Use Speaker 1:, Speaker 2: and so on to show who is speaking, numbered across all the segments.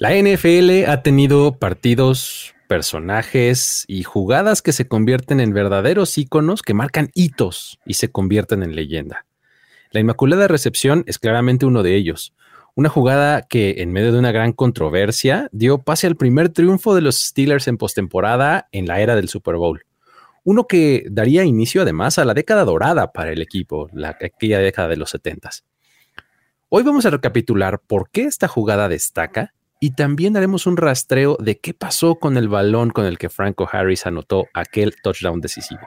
Speaker 1: La NFL ha tenido partidos, personajes y jugadas que se convierten en verdaderos íconos que marcan hitos y se convierten en leyenda. La Inmaculada Recepción es claramente uno de ellos. Una jugada que, en medio de una gran controversia, dio pase al primer triunfo de los Steelers en postemporada en la era del Super Bowl. Uno que daría inicio además a la década dorada para el equipo, la, aquella década de los 70 Hoy vamos a recapitular por qué esta jugada destaca y también haremos un rastreo de qué pasó con el balón con el que Franco Harris anotó aquel touchdown decisivo.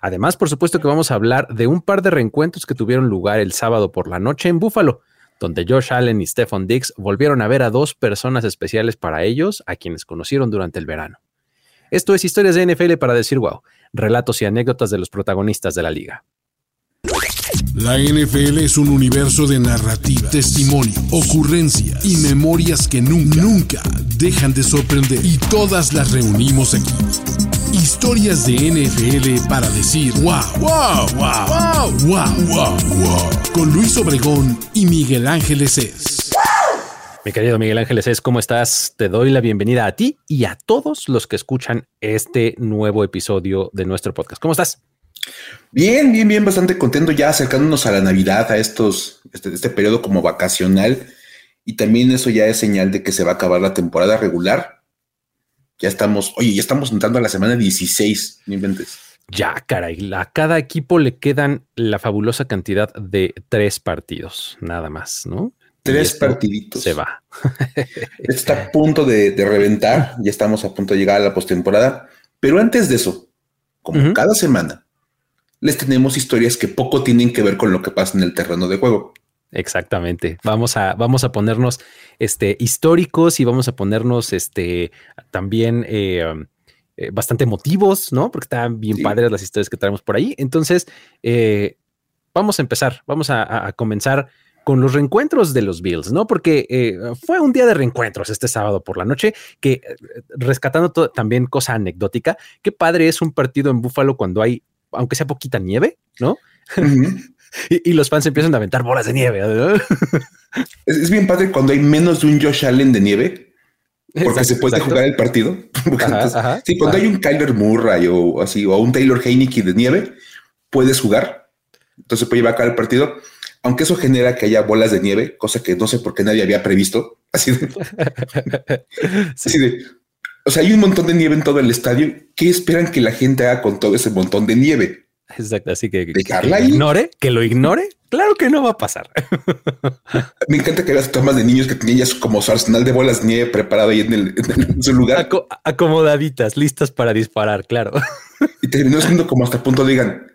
Speaker 1: Además, por supuesto que vamos a hablar de un par de reencuentros que tuvieron lugar el sábado por la noche en Buffalo, donde Josh Allen y Stephon Diggs volvieron a ver a dos personas especiales para ellos, a quienes conocieron durante el verano. Esto es Historias de NFL para decir wow, relatos y anécdotas de los protagonistas de la liga.
Speaker 2: La NFL es un universo de narrativa, testimonio, ocurrencia y memorias que nunca, nunca dejan de sorprender. Y todas las reunimos aquí. Historias de NFL para decir wow, wow, wow, wow, wow, wow, wow. Con Luis Obregón y Miguel Ángeles es.
Speaker 1: Mi querido Miguel Ángeles es, ¿cómo estás? Te doy la bienvenida a ti y a todos los que escuchan este nuevo episodio de nuestro podcast. ¿Cómo estás?
Speaker 3: Bien, bien, bien, bastante contento ya acercándonos a la Navidad, a estos, este, este periodo como vacacional. Y también eso ya es señal de que se va a acabar la temporada regular. Ya estamos, oye, ya estamos entrando a la semana 16, no inventes.
Speaker 1: Ya, caray, a cada equipo le quedan la fabulosa cantidad de tres partidos, nada más, ¿no?
Speaker 3: Tres partiditos.
Speaker 1: Se va.
Speaker 3: Está a punto de, reventar, ya estamos a punto de llegar a la postemporada. Pero antes de eso, como cada semana, les tenemos historias que poco tienen que ver con lo que pasa en el terreno de juego.
Speaker 1: Exactamente. Vamos a, vamos a ponernos este, históricos y vamos a ponernos este, también eh, eh, bastante emotivos, ¿no? Porque están bien padres las historias que traemos por ahí. Entonces, eh, vamos a empezar, vamos a, comenzar con los reencuentros de los Bills, ¿no? Porque fue un día de reencuentros este sábado por la noche, que rescatando también cosa anecdótica, qué padre es un partido en Búfalo cuando hay aunque sea poquita nieve, ¿no? y, los fans empiezan a aventar bolas de nieve.
Speaker 3: es, bien padre cuando hay menos de un Josh Allen de nieve, porque se puede jugar el partido. sí, cuando hay un Kyler Murray o así, o un Taylor Heineke de nieve, puedes jugar. Entonces puede llevar a cabo el partido, aunque eso genera que haya bolas de nieve, cosa que no sé por qué nadie había previsto. Así de, así de o sea, hay un montón de nieve en todo el estadio. ¿Qué esperan que la gente haga con todo ese montón de nieve?
Speaker 1: Exacto, así que, que lo ignore, que lo ignore. Claro que no va a pasar.
Speaker 3: Me encanta que las tomas de niños que tenían ya como su arsenal de bolas de nieve preparado ahí en, su lugar.
Speaker 1: acomodaditas, listas para disparar, claro.
Speaker 3: Y terminó siendo como hasta el punto digan,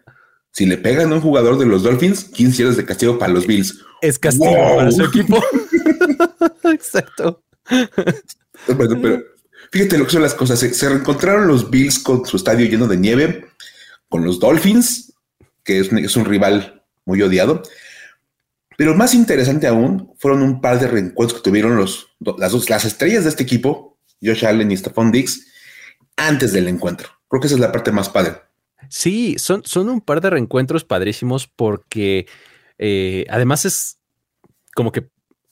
Speaker 3: si le pegan a un jugador de los Dolphins, 15 horas de castigo para los Bills.
Speaker 1: Es castigo para su equipo. Exacto.
Speaker 3: Bueno, pero Fíjate lo que son las cosas. Se, reencontraron los Bills con su estadio lleno de nieve, con los Dolphins, que es un, rival muy odiado. Pero más interesante aún fueron un par de reencuentros que tuvieron los, las, dos, las estrellas de este equipo, Josh Allen y Stephon Diggs, antes del encuentro. Creo que esa es la parte más padre.
Speaker 1: Sí, son, son un par de reencuentros padrísimos porque eh, además es como que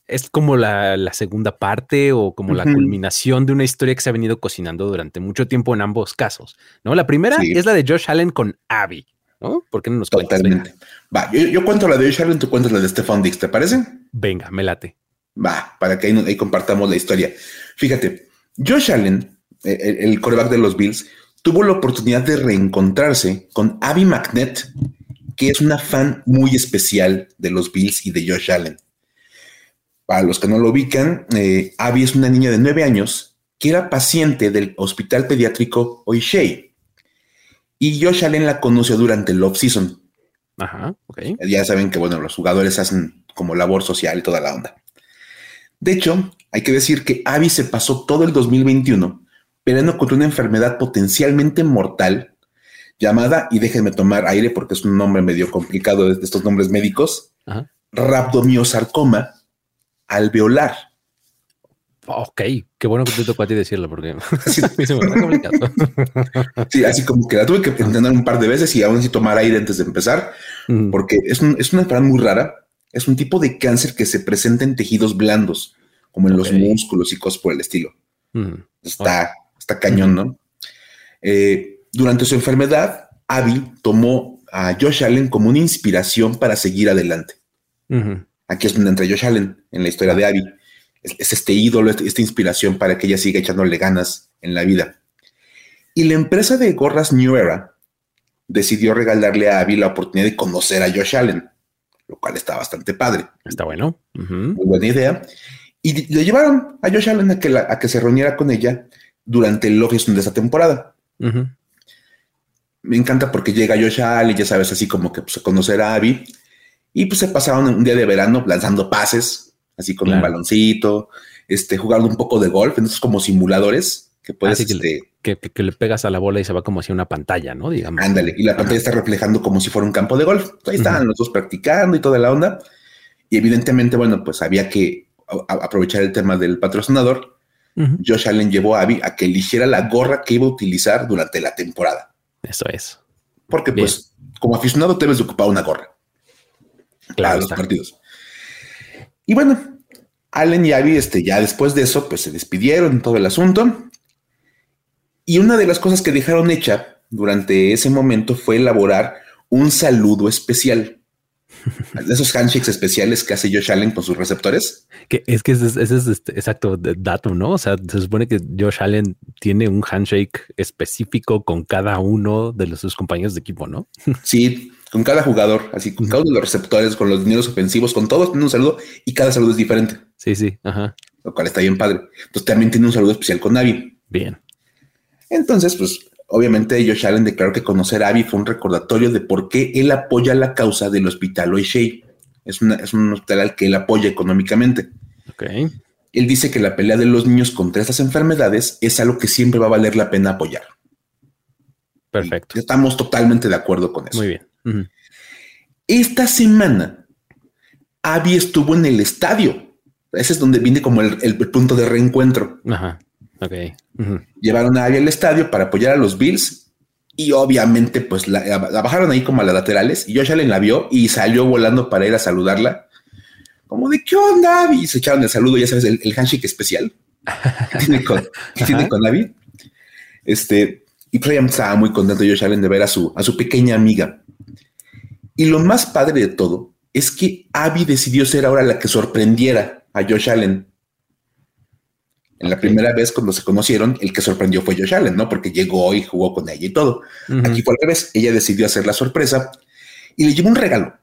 Speaker 1: es como la, segunda parte o como la culminación de una historia que se ha venido cocinando durante mucho tiempo en ambos casos, ¿no? La primera es la de Josh Allen con Abby, ¿no? ¿Por qué no nos cuentas?
Speaker 3: Totalmente. Va, yo, cuento la de Josh Allen, tú cuentas la de Stefan Dix, ¿te parece?
Speaker 1: Venga, me late.
Speaker 3: Va, para que ahí, compartamos la historia. Fíjate, Josh Allen, e, e, el, coreback de los Bills, tuvo la oportunidad de reencontrarse con Abby McNett, que es una fan muy especial de los Bills y de Josh Allen. Para los que no lo ubican, eh, Abby es una niña de nueve años que era paciente del hospital pediátrico Oishei. Y Josh Allen la conoció durante el off-season.
Speaker 1: Ajá, ok.
Speaker 3: Ya saben que, bueno, los jugadores hacen como labor social y toda la onda. De hecho, hay que decir que Abby se pasó todo el 2021 peleando contra una enfermedad potencialmente mortal llamada, y déjenme tomar aire porque es un nombre medio complicado de estos nombres médicos, Ajá. rhabdomiosarcoma alveolar.
Speaker 1: Ok, qué bueno que te tocó a ti decirlo porque
Speaker 3: sí, sí, así como que la tuve que entender un par de veces y aún así tomar aire antes de empezar, porque es, una enfermedad muy rara. Es un tipo de cáncer que se presenta en tejidos blandos, como en los músculos y cosas por el estilo. Está, está cañón, ¿no? Eh, durante su enfermedad, Abby tomó a Josh Allen como una inspiración para seguir adelante. Aquí es donde entra Josh Allen en la historia de Abby. Es, este ídolo, esta inspiración para que ella siga echándole ganas en la vida. Y la empresa de gorras New Era decidió regalarle a Abby la oportunidad de conocer a Josh Allen, lo cual está bastante padre.
Speaker 1: Está bueno.
Speaker 3: Muy buena idea. Y le llevaron a Josh Allen a que, a que se reuniera con ella durante el off de esa temporada. Me encanta porque llega Josh Allen, ya sabes, así como que pues, a conocer a Abby. Y pues se pasaron un día de verano lanzando pases, así con un baloncito, este, jugando un poco de golf, entonces como simuladores que puedes
Speaker 1: este, que, le pegas a la bola y se va como hacia una pantalla, ¿no? Digamos.
Speaker 3: Ándale, y la pantalla está reflejando como si fuera un campo de golf. Ahí estaban los dos practicando y toda la onda. Y evidentemente, bueno, pues había que aprovechar el tema del patrocinador. Josh Allen llevó a Abby a que eligiera la gorra que iba a utilizar durante la temporada.
Speaker 1: Eso es.
Speaker 3: Porque, pues, como aficionado, debes de ocupar una gorra. Claro. los partidos. Y bueno, Allen y Abby, este, ya después de eso, pues se despidieron todo el asunto. Y una de las cosas que dejaron hecha durante ese momento fue elaborar un saludo especial. De esos handshakes especiales que hace Josh Allen con sus receptores.
Speaker 1: Que es que ese es, este, exacto dato, ¿no? O sea, se supone que Josh Allen tiene un handshake específico con cada uno de sus compañeros de equipo, ¿no?
Speaker 3: Sí, con cada jugador, así con cada uno de los receptores, con los dineros ofensivos, con todos tiene un saludo y cada saludo es diferente.
Speaker 1: Sí, sí, ajá.
Speaker 3: Lo cual está bien padre. Entonces también tiene un saludo especial con Navi.
Speaker 1: Bien.
Speaker 3: Entonces, pues obviamente Josh Allen declaró que conocer a Abby fue un recordatorio de por qué él apoya la causa del hospital O'Shea. Es, es un hospital al que él apoya económicamente.
Speaker 1: Ok.
Speaker 3: Él dice que la pelea de los niños contra estas enfermedades es algo que siempre va a valer la pena apoyar.
Speaker 1: Perfecto.
Speaker 3: estamos totalmente de acuerdo con eso.
Speaker 1: Muy bien.
Speaker 3: Esta semana, Abby estuvo en el estadio. Ese es donde viene como el, el punto de reencuentro.
Speaker 1: Ajá. Ok.
Speaker 3: Llevaron a Abby al estadio para apoyar a los Bills y obviamente pues la, bajaron ahí como a las laterales y Josh Allen la vio y salió volando para ir a saludarla. Como de qué onda, Abby? Y se echaron el saludo, ya sabes, el, handshake especial que tiene con, tiene con Abby. Este, y pues estaba muy contento Josh Allen de ver a su, a su pequeña amiga. Y lo más padre de todo es que Abby decidió ser ahora la que sorprendiera a Josh Allen en la primera vez cuando se conocieron, el que sorprendió fue Josh Allen, ¿no? Porque llegó y jugó con ella y todo. Aquí fue al revés. Ella decidió hacer la sorpresa y le llevó un regalo.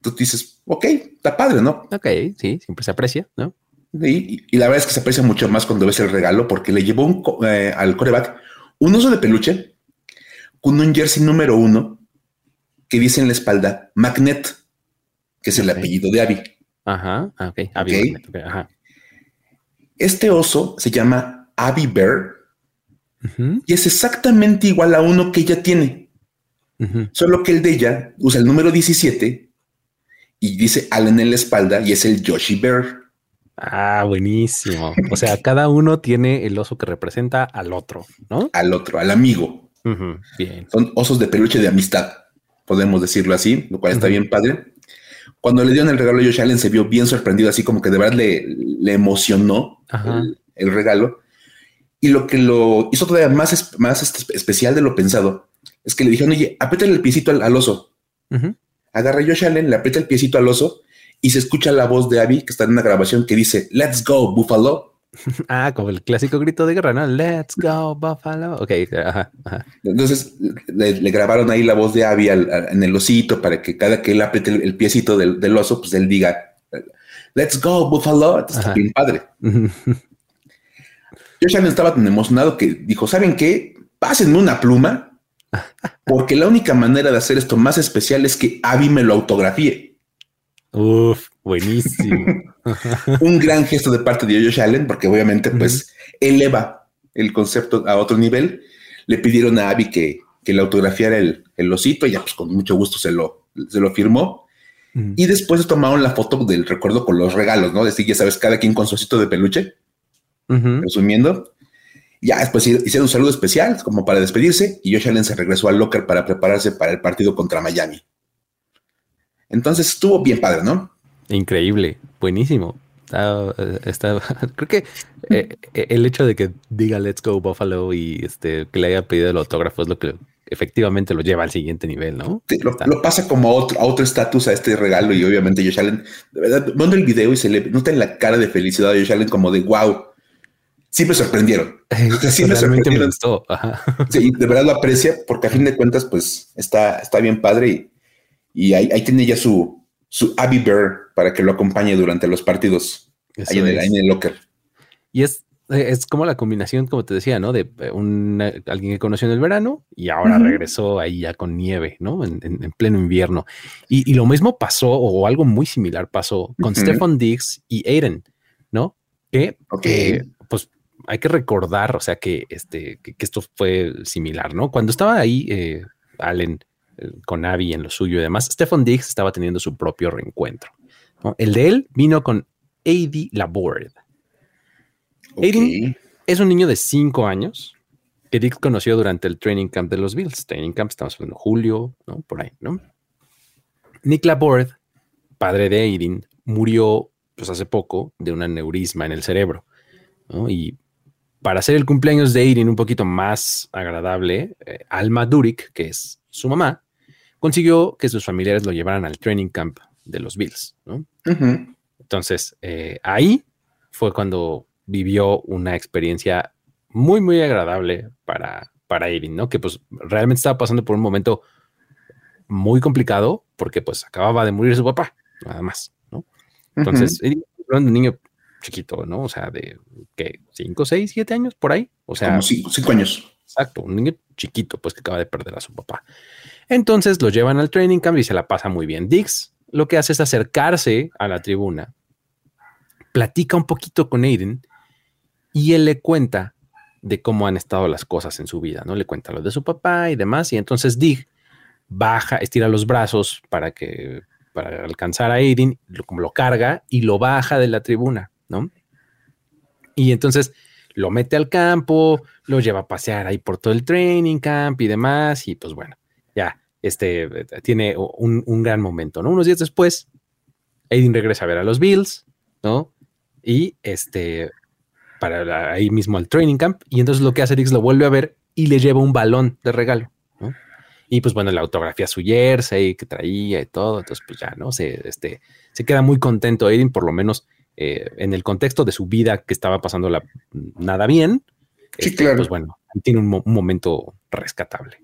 Speaker 3: Tú dices, ok, está padre, ¿no?
Speaker 1: Ok, sí, siempre se aprecia, ¿no?
Speaker 3: Y, la verdad es que se aprecia mucho más cuando ves el regalo porque le llevó un, eh, al coreback un oso de peluche con un jersey número uno que dice en la espalda Magnet, que es el apellido de Abby.
Speaker 1: Ajá, ah, ok, Abby Ajá.
Speaker 3: Este oso se llama Abby Bear y es exactamente igual a uno que ella tiene. Solo que el de ella usa el número 17 y dice Allen en la espalda y es el Yoshi Bear.
Speaker 1: Ah, buenísimo. O sea, cada uno tiene el oso que representa al otro, ¿no?
Speaker 3: Al otro, al amigo.
Speaker 1: Bien.
Speaker 3: Son osos de peluche de amistad, podemos decirlo así, lo cual está bien padre. Cuando le dieron el regalo a Josh Allen se vio bien sorprendido, así como que de verdad le, le emocionó el, regalo. Y lo que lo hizo todavía más, más especial de lo pensado es que le dijeron, oye, apriétale el piecito al, oso. Agarra a Josh Allen, le aprieta el piecito al oso y se escucha la voz de Abby que está en una grabación que dice, Let's go, Buffalo.
Speaker 1: Ah, como el clásico grito de guerra, ¿no? Let's go, Buffalo. Ok,
Speaker 3: Entonces le, grabaron ahí la voz de Abby en el osito para que cada que él apriete el, piecito del, oso, pues él diga, Let's go, Buffalo. Está bien padre. Yo ya no estaba tan emocionado que dijo, ¿saben qué? Pásenme una pluma, porque la única manera de hacer esto más especial es que Abby me lo autografíe.
Speaker 1: Uf, buenísimo.
Speaker 3: un gran gesto de parte de Josh Allen, porque obviamente pues eleva el concepto a otro nivel. Le pidieron a Abby que, que le autografiara el, el osito y ya pues con mucho gusto se lo, se lo firmó. Y después tomaron la foto del recuerdo con los regalos, ¿no? Decir, ya sabes, cada quien con su osito de peluche, resumiendo. Ya después hicieron un saludo especial como para despedirse y Josh Allen se regresó al locker para prepararse para el partido contra Miami. Entonces estuvo bien padre, ¿no?
Speaker 1: Increíble, buenísimo. está, creo que eh, el hecho de que diga Let's Go Buffalo y este que le haya pedido el autógrafo es lo que efectivamente lo lleva al siguiente nivel, ¿no?
Speaker 3: lo, pasa como a otro estatus a este regalo y obviamente Josh Allen, de verdad, viendo el video y se le nota en la cara de felicidad de Josh Allen como de wow, sí me sorprendieron. sí me sorprendieron. Sí, de verdad lo aprecia porque a fin de cuentas pues está, está bien padre y, ahí, tiene ya su, su Abby Bear para que lo acompañe durante los partidos ahí en el, en el locker.
Speaker 1: Y es eh, es como la combinación, como te decía, ¿no? De eh, un, alguien que conoció en el verano y ahora regresó ahí ya con nieve, ¿no? En, pleno invierno. Y, lo mismo pasó, o algo muy similar pasó con Stefan Diggs y Aiden, ¿no? Que, pues hay que recordar, o sea, que, este, que, esto fue similar, ¿no? Cuando estaba ahí eh, Allen con Abby en lo suyo y demás, Stefan Diggs estaba teniendo su propio reencuentro. El de él vino con AD Laborde Aiden es un niño de 5 años que Dick conoció durante el training camp de los Bills. Training camp, estamos hablando de julio, ¿no? Por ahí, ¿no? Nick Laborde, padre de Aiden, murió pues hace poco de un aneurisma en el cerebro, ¿no? Y para hacer el cumpleaños de Aiden un poquito más agradable, eh, Alma Durik, que es su mamá, consiguió que sus familiares lo llevaran al training camp de los Bills, ¿no? Entonces, eh, ahí fue cuando vivió una experiencia muy, muy agradable para, para Aiden, ¿no? Que pues realmente estaba pasando por un momento muy complicado porque pues acababa de morir su papá, nada más, ¿no? Entonces, era un niño chiquito, ¿no? O sea, de que 5, 6, 7 años por ahí. O sea,
Speaker 3: 5 años.
Speaker 1: Exacto, un niño chiquito, pues que acaba de perder a su papá. Entonces lo llevan al training camp y se la pasa muy bien. Dix lo que hace es acercarse a la tribuna, platica un poquito con Aiden y él le cuenta de cómo han estado las cosas en su vida, ¿no? Le cuenta lo de su papá y demás, y entonces Dig baja, estira los brazos para que para alcanzar a Aiden, lo, como lo carga y lo baja de la tribuna, ¿no? Y entonces lo mete al campo, lo lleva a pasear ahí por todo el training camp y demás, y pues bueno, ya, este tiene un, un gran momento, ¿no? Unos días después, Aiden regresa a ver a los Bills, ¿no? Y este para ahí mismo al training camp. Y entonces lo que hace Dix lo vuelve a ver y le lleva un balón de regalo. Y pues bueno, la autografía su jersey que traía y todo. Entonces, pues ya, ¿no? Se, este, se queda muy contento Aiden, por lo menos eh, en el contexto de su vida que estaba pasando la, nada bien.
Speaker 3: Sí, este, claro.
Speaker 1: Pues bueno, tiene un, momento rescatable.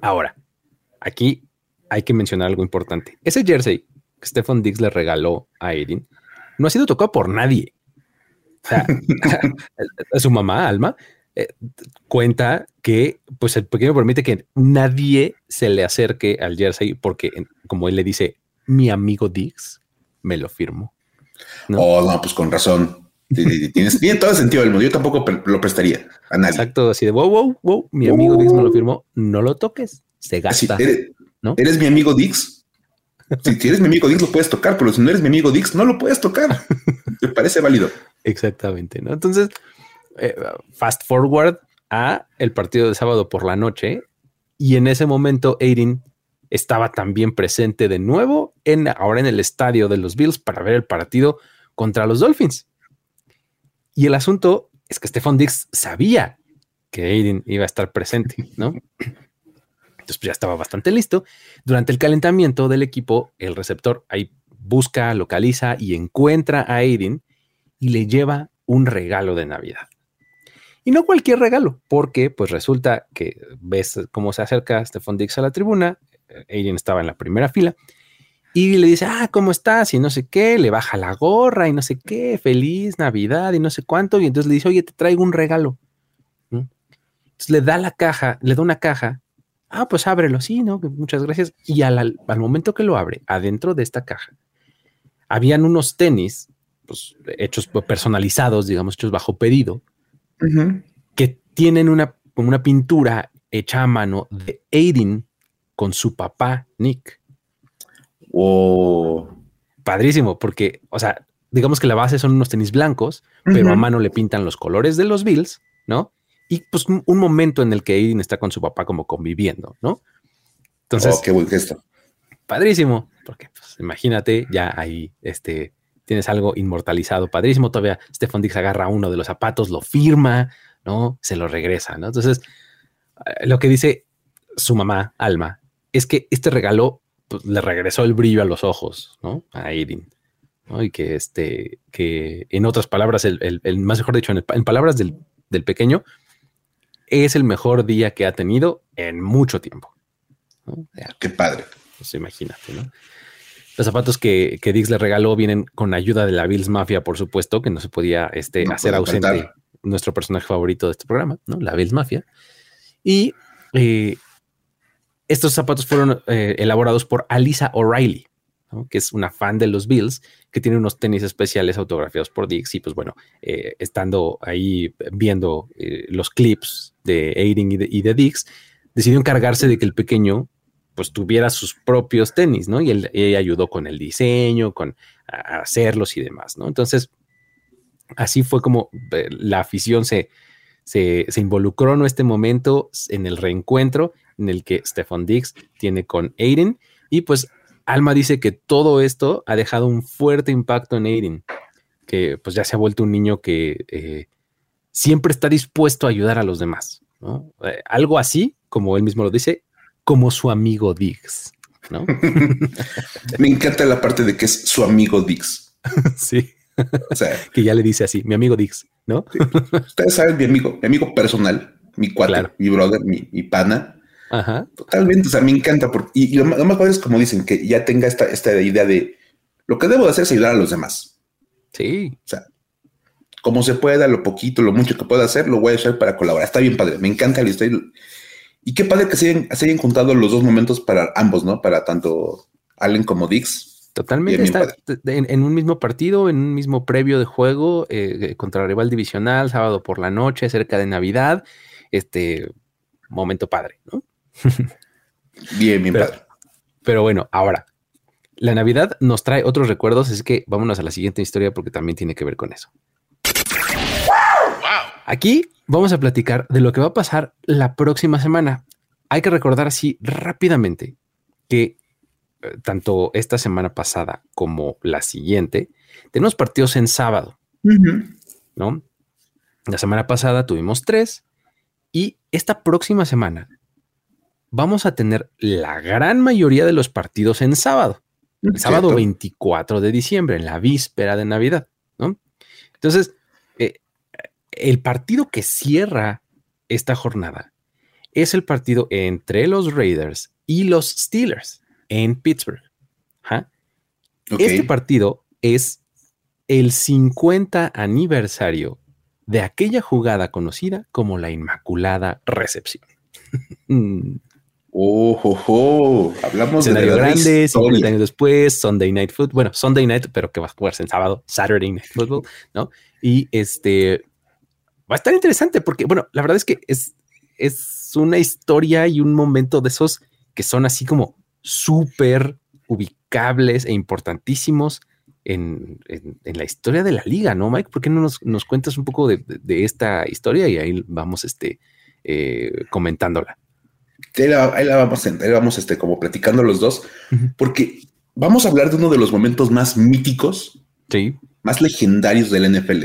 Speaker 1: Ahora, aquí hay que mencionar algo importante. Ese jersey que Stephen Diggs le regaló a Aiden no ha sido tocado por nadie. su mamá, Alma, eh, cuenta que pues el pequeño permite que nadie se le acerque al jersey porque, como él le dice, mi amigo Dix me lo firmó.
Speaker 3: Oh, no, pues con razón. Tiene todo el sentido del mundo. Yo tampoco lo prestaría a nadie.
Speaker 1: Exacto, así de wow, wow, wow. Mi amigo Dix me lo firmó. No lo toques. Se gasta.
Speaker 3: eres, ¿no? ¿Eres mi amigo Dix? Si, eres mi amigo Dix, lo puedes tocar, pero si no eres mi amigo Dix, no lo puedes tocar. Me parece válido.
Speaker 1: Exactamente, ¿no? Entonces, eh, fast forward a el partido de sábado por la noche y en ese momento Aiden estaba también presente de nuevo en ahora en el estadio de los Bills para ver el partido contra los Dolphins. Y el asunto es que Stephon Dix sabía que Aiden iba a estar presente, ¿no? Entonces pues, ya estaba bastante listo. Durante el calentamiento del equipo, el receptor ahí busca, localiza y encuentra a Aiden y le lleva un regalo de Navidad. Y no cualquier regalo, porque pues resulta que ves cómo se acerca Stephon Dix a la tribuna, Aiden estaba en la primera fila, y le dice, ah, ¿cómo estás? Y no sé qué, le baja la gorra y no sé qué, feliz Navidad y no sé cuánto, y entonces le dice, oye, te traigo un regalo. Entonces le da la caja, le da una caja ah, pues ábrelo, sí, ¿no? Muchas gracias. Y al, momento que lo abre, adentro de esta caja, habían unos tenis, pues hechos personalizados, digamos, hechos bajo pedido, que tienen una, como una pintura hecha a mano de Aiden con su papá, Nick.
Speaker 3: Oh.
Speaker 1: Padrísimo, porque, o sea, digamos que la base son unos tenis blancos, pero a mano le pintan los colores de los Bills, ¿no? y pues un, momento en el que Aiden está con su papá como conviviendo, ¿no?
Speaker 3: Entonces, oh, qué buen gesto.
Speaker 1: Padrísimo, porque pues, imagínate ya ahí, este, tienes algo inmortalizado, padrísimo. Todavía Stefan Dix agarra uno de los zapatos, lo firma, ¿no? Se lo regresa, ¿no? Entonces, eh, lo que dice su mamá, Alma, es que este regalo pues, le regresó el brillo a los ojos, ¿no? A Aiden. Y que este, que en otras palabras, el, más mejor dicho, en, palabras del, pequeño, es el mejor día que ha tenido en mucho tiempo.
Speaker 3: Qué padre.
Speaker 1: Pues imagínate, ¿no? Los zapatos que, que, Dix le regaló vienen con ayuda de la Bills Mafia, por supuesto, que no se podía este, hacer ausente nuestro personaje favorito de este programa, ¿no? La Bills Mafia. Y eh, estos zapatos fueron eh, elaborados por Alisa O'Reilly, que es una fan de los Bills, que tiene unos tenis especiales autografiados por Dix. Y pues bueno, eh, estando ahí viendo eh, los clips de Aiden y de, Dix, decidió encargarse de que el pequeño pues tuviera sus propios tenis, ¿no? Y él, ayudó con el diseño, con hacerlos y demás, ¿no? Entonces, así fue como la afición se, se, involucró en este momento, en el reencuentro en el que Stefan Dix tiene con Aiden. Y pues Alma dice que todo esto ha dejado un fuerte impacto en Aiden, que pues ya se ha vuelto un niño que eh, siempre está dispuesto a ayudar a los demás, ¿no? Eh, algo así, como él mismo lo dice, como su amigo Dix, ¿no?
Speaker 3: Me encanta la parte de que es su amigo Dix.
Speaker 1: sí. O sea, que ya le dice así, mi amigo Dix, ¿no?
Speaker 3: Ustedes saben, mi amigo, mi amigo personal, mi cuate, mi brother, mi pana, Ajá. Totalmente, o sea, me encanta. Porque, y, lo, más padre es como dicen, que ya tenga esta, esta idea de lo que debo de hacer es ayudar a los demás.
Speaker 1: Sí.
Speaker 3: O sea, como se pueda, lo poquito, lo mucho que pueda hacer, lo voy a hacer para colaborar. Está bien padre, me encanta la historia. Y qué padre que se hayan, se hayan juntado los dos momentos para ambos, ¿no? Para tanto Allen como Dix.
Speaker 1: Totalmente. Está en, un mismo partido, en un mismo previo de juego eh, contra el rival divisional, sábado por la noche, cerca de Navidad. Este momento padre, ¿no?
Speaker 3: bien, bien
Speaker 1: pero, Pero bueno, ahora, la Navidad nos trae otros recuerdos, es que vámonos a la siguiente historia porque también tiene que ver con eso. Aquí vamos a platicar de lo que va a pasar la próxima semana. Hay que recordar así rápidamente que eh, tanto esta semana pasada como la siguiente tenemos partidos en sábado, ¿no? La semana pasada tuvimos tres y esta próxima semana vamos a tener la gran mayoría de los partidos en sábado. El sábado 24 de diciembre, en la víspera de Navidad, ¿no? Entonces, eh, el partido que cierra esta jornada es el partido entre los Raiders y los Steelers en Pittsburgh. Este partido es el 50 aniversario de aquella jugada conocida como la Inmaculada Recepción.
Speaker 3: Oh, hablamos
Speaker 1: de grande, 50 años después, Sunday Night Football, bueno, Sunday Night, pero que va a jugarse en sábado, Saturday Night Football, ¿no? Y este va a estar interesante porque, bueno, la verdad es que es, es una historia y un momento de esos que son así como súper ubicables e importantísimos en, la historia de la liga, ¿no, Mike? ¿Por qué no nos, cuentas un poco de, esta historia y ahí vamos este, eh, comentándola?
Speaker 3: Ahí la, vamos, ahí vamos este, como platicando los dos, porque vamos a hablar de uno de los momentos más míticos,
Speaker 1: sí.
Speaker 3: más legendarios del NFL.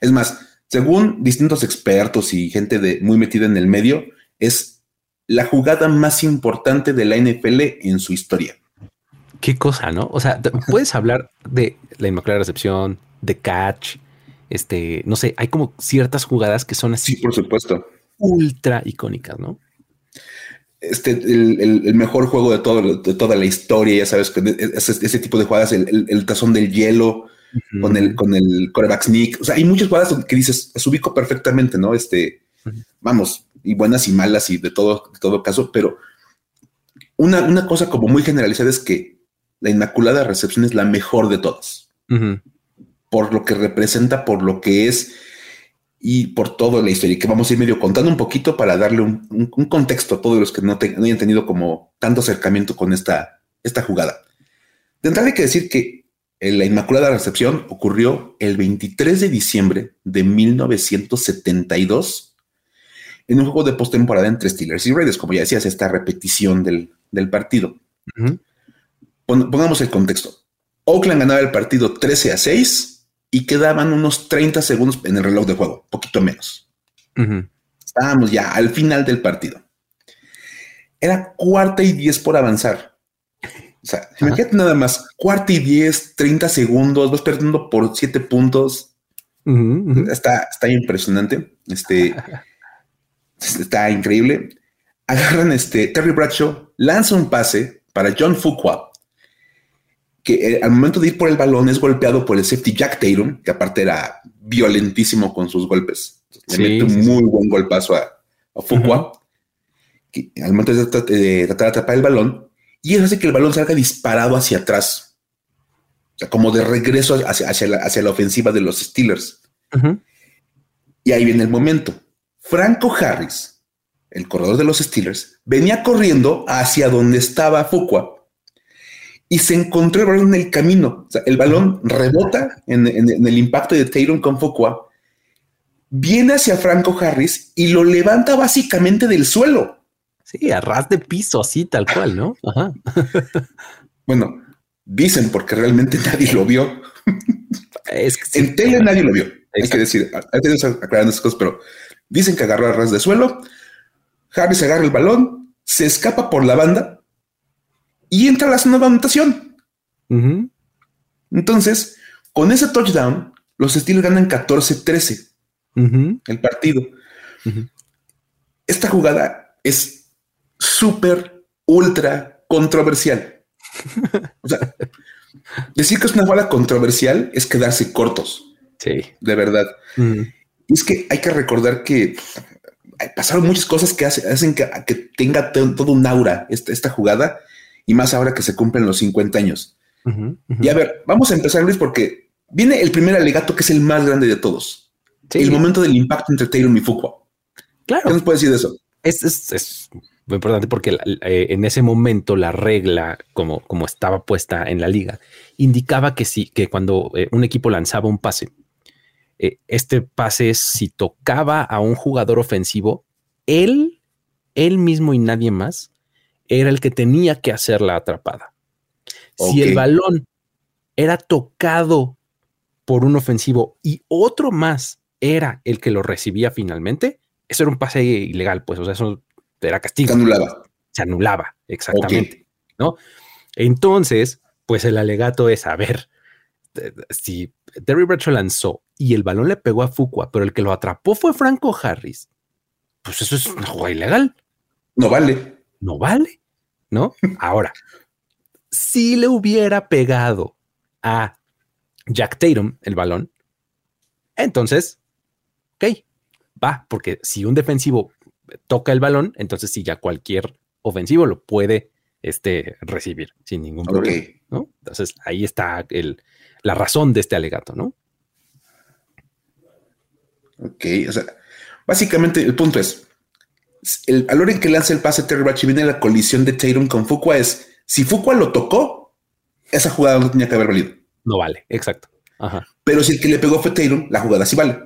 Speaker 3: Es más, según distintos expertos y gente de, muy metida en el medio, es la jugada más importante de la NFL en su historia.
Speaker 1: Qué cosa, ¿no? O sea, puedes hablar de la Inmaculada Recepción, de catch, este, no sé, hay como ciertas jugadas que son así.
Speaker 3: Sí, por supuesto.
Speaker 1: Ultra icónicas, ¿no?
Speaker 3: Este, el, mejor juego de, todo, de toda la historia, ya sabes, ese, ese tipo de jugadas, el, tazón del hielo, con el, con el coreback sneak. O sea, hay muchas jugadas que dices, se ubico perfectamente, ¿no? Este, vamos, y buenas y malas y de todo, todo caso, pero una, una, cosa como muy generalizada es que la Inmaculada Recepción es la mejor de todas. Por lo que representa, por lo que es y por toda la historia, que vamos a ir medio contando un poquito para darle un, contexto a todos los que no, hayan tenido como tanto acercamiento con esta, esta jugada. De entrada hay que decir que la Inmaculada Recepción ocurrió el 23 de diciembre de 1972 en un juego de postemporada entre Steelers y Raiders, como ya decías, esta repetición del, partido. Pongamos el contexto. Oakland ganaba el partido 13 a 6 y quedaban unos 30 segundos en el reloj de juego, poquito menos. Estábamos ya al final del partido. Era cuarta y 10 por avanzar. O sea, imagínate nada más, cuarta y 10, 30 segundos, vas perdiendo por 7 puntos. Está, está impresionante. Este está increíble. Agarran este Terry Bradshaw, lanza un pase para John Fuqua, que eh, al momento de ir por el balón es golpeado por el safety Jack Tatum, que aparte era violentísimo con sus golpes. Le mete un muy buen golpazo a, a que al momento de, tratar de atrapar el balón, y eso hace que el balón salga disparado hacia atrás. O sea, como de regreso hacia, hacia, la, hacia la, ofensiva de los Steelers. Y ahí viene el momento. Franco Harris, el corredor de los Steelers, venía corriendo hacia donde estaba Fuqua y se encontró el balón en el camino. O sea, el balón rebota en, el impacto de Tatum con viene hacia Franco Harris y lo levanta básicamente del suelo.
Speaker 1: Sí, a ras de piso, así tal cual, ¿no? Ajá.
Speaker 3: bueno, dicen porque realmente nadie lo vio. Es que en tele nadie lo vio. Hay que decir, hay que aclarar esas cosas, pero dicen que agarró a ras de suelo. Harris agarra el balón, se escapa por la banda y entra a la zona de anotación. Entonces, con ese touchdown, los Steelers ganan 14-13 el partido. Esta jugada es súper, ultra controversial. o sea, decir que es una jugada controversial es quedarse cortos.
Speaker 1: Sí.
Speaker 3: De verdad. Y es que hay que recordar que pasaron muchas cosas que hacen que, tenga todo un aura esta, esta jugada y más ahora que se cumplen los 50 años. Y a ver, vamos a empezar, Luis, porque viene el primer alegato que es el más grande de todos. El momento del impacto entre Taylor y Fuqua.
Speaker 1: Claro.
Speaker 3: ¿Qué nos puede decir de eso?
Speaker 1: Es, es, muy importante porque eh, en ese momento la regla, como, como estaba puesta en la liga, indicaba que sí, que cuando eh, un equipo lanzaba un pase, eh, este pase, si tocaba a un jugador ofensivo, él, él mismo y nadie más, era el que tenía que hacer la atrapada. Si el balón era tocado por un ofensivo y otro más era el que lo recibía finalmente, eso era un pase ilegal, pues, o sea, eso era castigo.
Speaker 3: Se anulaba.
Speaker 1: Se anulaba, exactamente. ¿No? Entonces, pues el alegato es, a ver, si Terry Bradshaw lanzó y el balón le pegó a Fuqua, pero el que lo atrapó fue Franco Harris, pues eso es una jugada ilegal.
Speaker 3: No vale.
Speaker 1: No vale. ¿No? Ahora, si le hubiera pegado a Jack Tatum el balón, entonces, ok, va, porque si un defensivo toca el balón, entonces sí, ya cualquier ofensivo lo puede este, recibir sin ningún problema, ¿no? Entonces ahí está el, la razón de este alegato, ¿no?
Speaker 3: Ok, o sea, básicamente el punto es, el, a la hora en que lanza el pase Terry Bradshaw viene la colisión de Tatum con Fuqua es si Fuqua lo tocó, esa jugada no tenía que haber valido.
Speaker 1: No vale, exacto.
Speaker 3: Pero si el que le pegó fue Tatum, la jugada sí vale.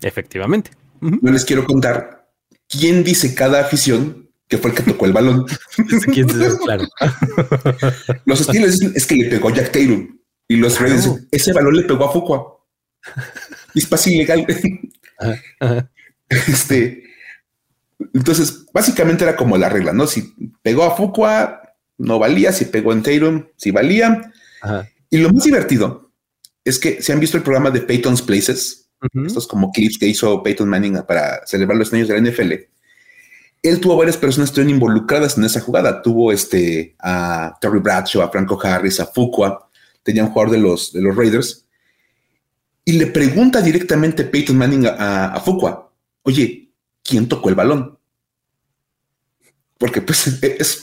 Speaker 1: Efectivamente.
Speaker 3: No les quiero contar quién dice cada afición que fue el que tocó el balón.
Speaker 1: claro.
Speaker 3: los estilos dicen es que le pegó Jack Tatum y los Raiders dicen ese balón le pegó a Fuqua. Es pase ilegal. Este, entonces, básicamente era como la regla, ¿no? Si pegó a Fuqua, no valía, si pegó en Tatum, sí valía. Y lo más divertido es que se han visto el programa de Peyton's Places, estos como clips que hizo Peyton Manning para celebrar los años de la NFL. Él tuvo varias personas que estuvieron involucradas en esa jugada. Tuvo este a Terry Bradshaw, a Franco Harris, a Fuqua, tenía un jugador de los, de los Raiders. Y le pregunta directamente Peyton Manning a, a Fuqua, oye, quién tocó el balón. Porque pues es,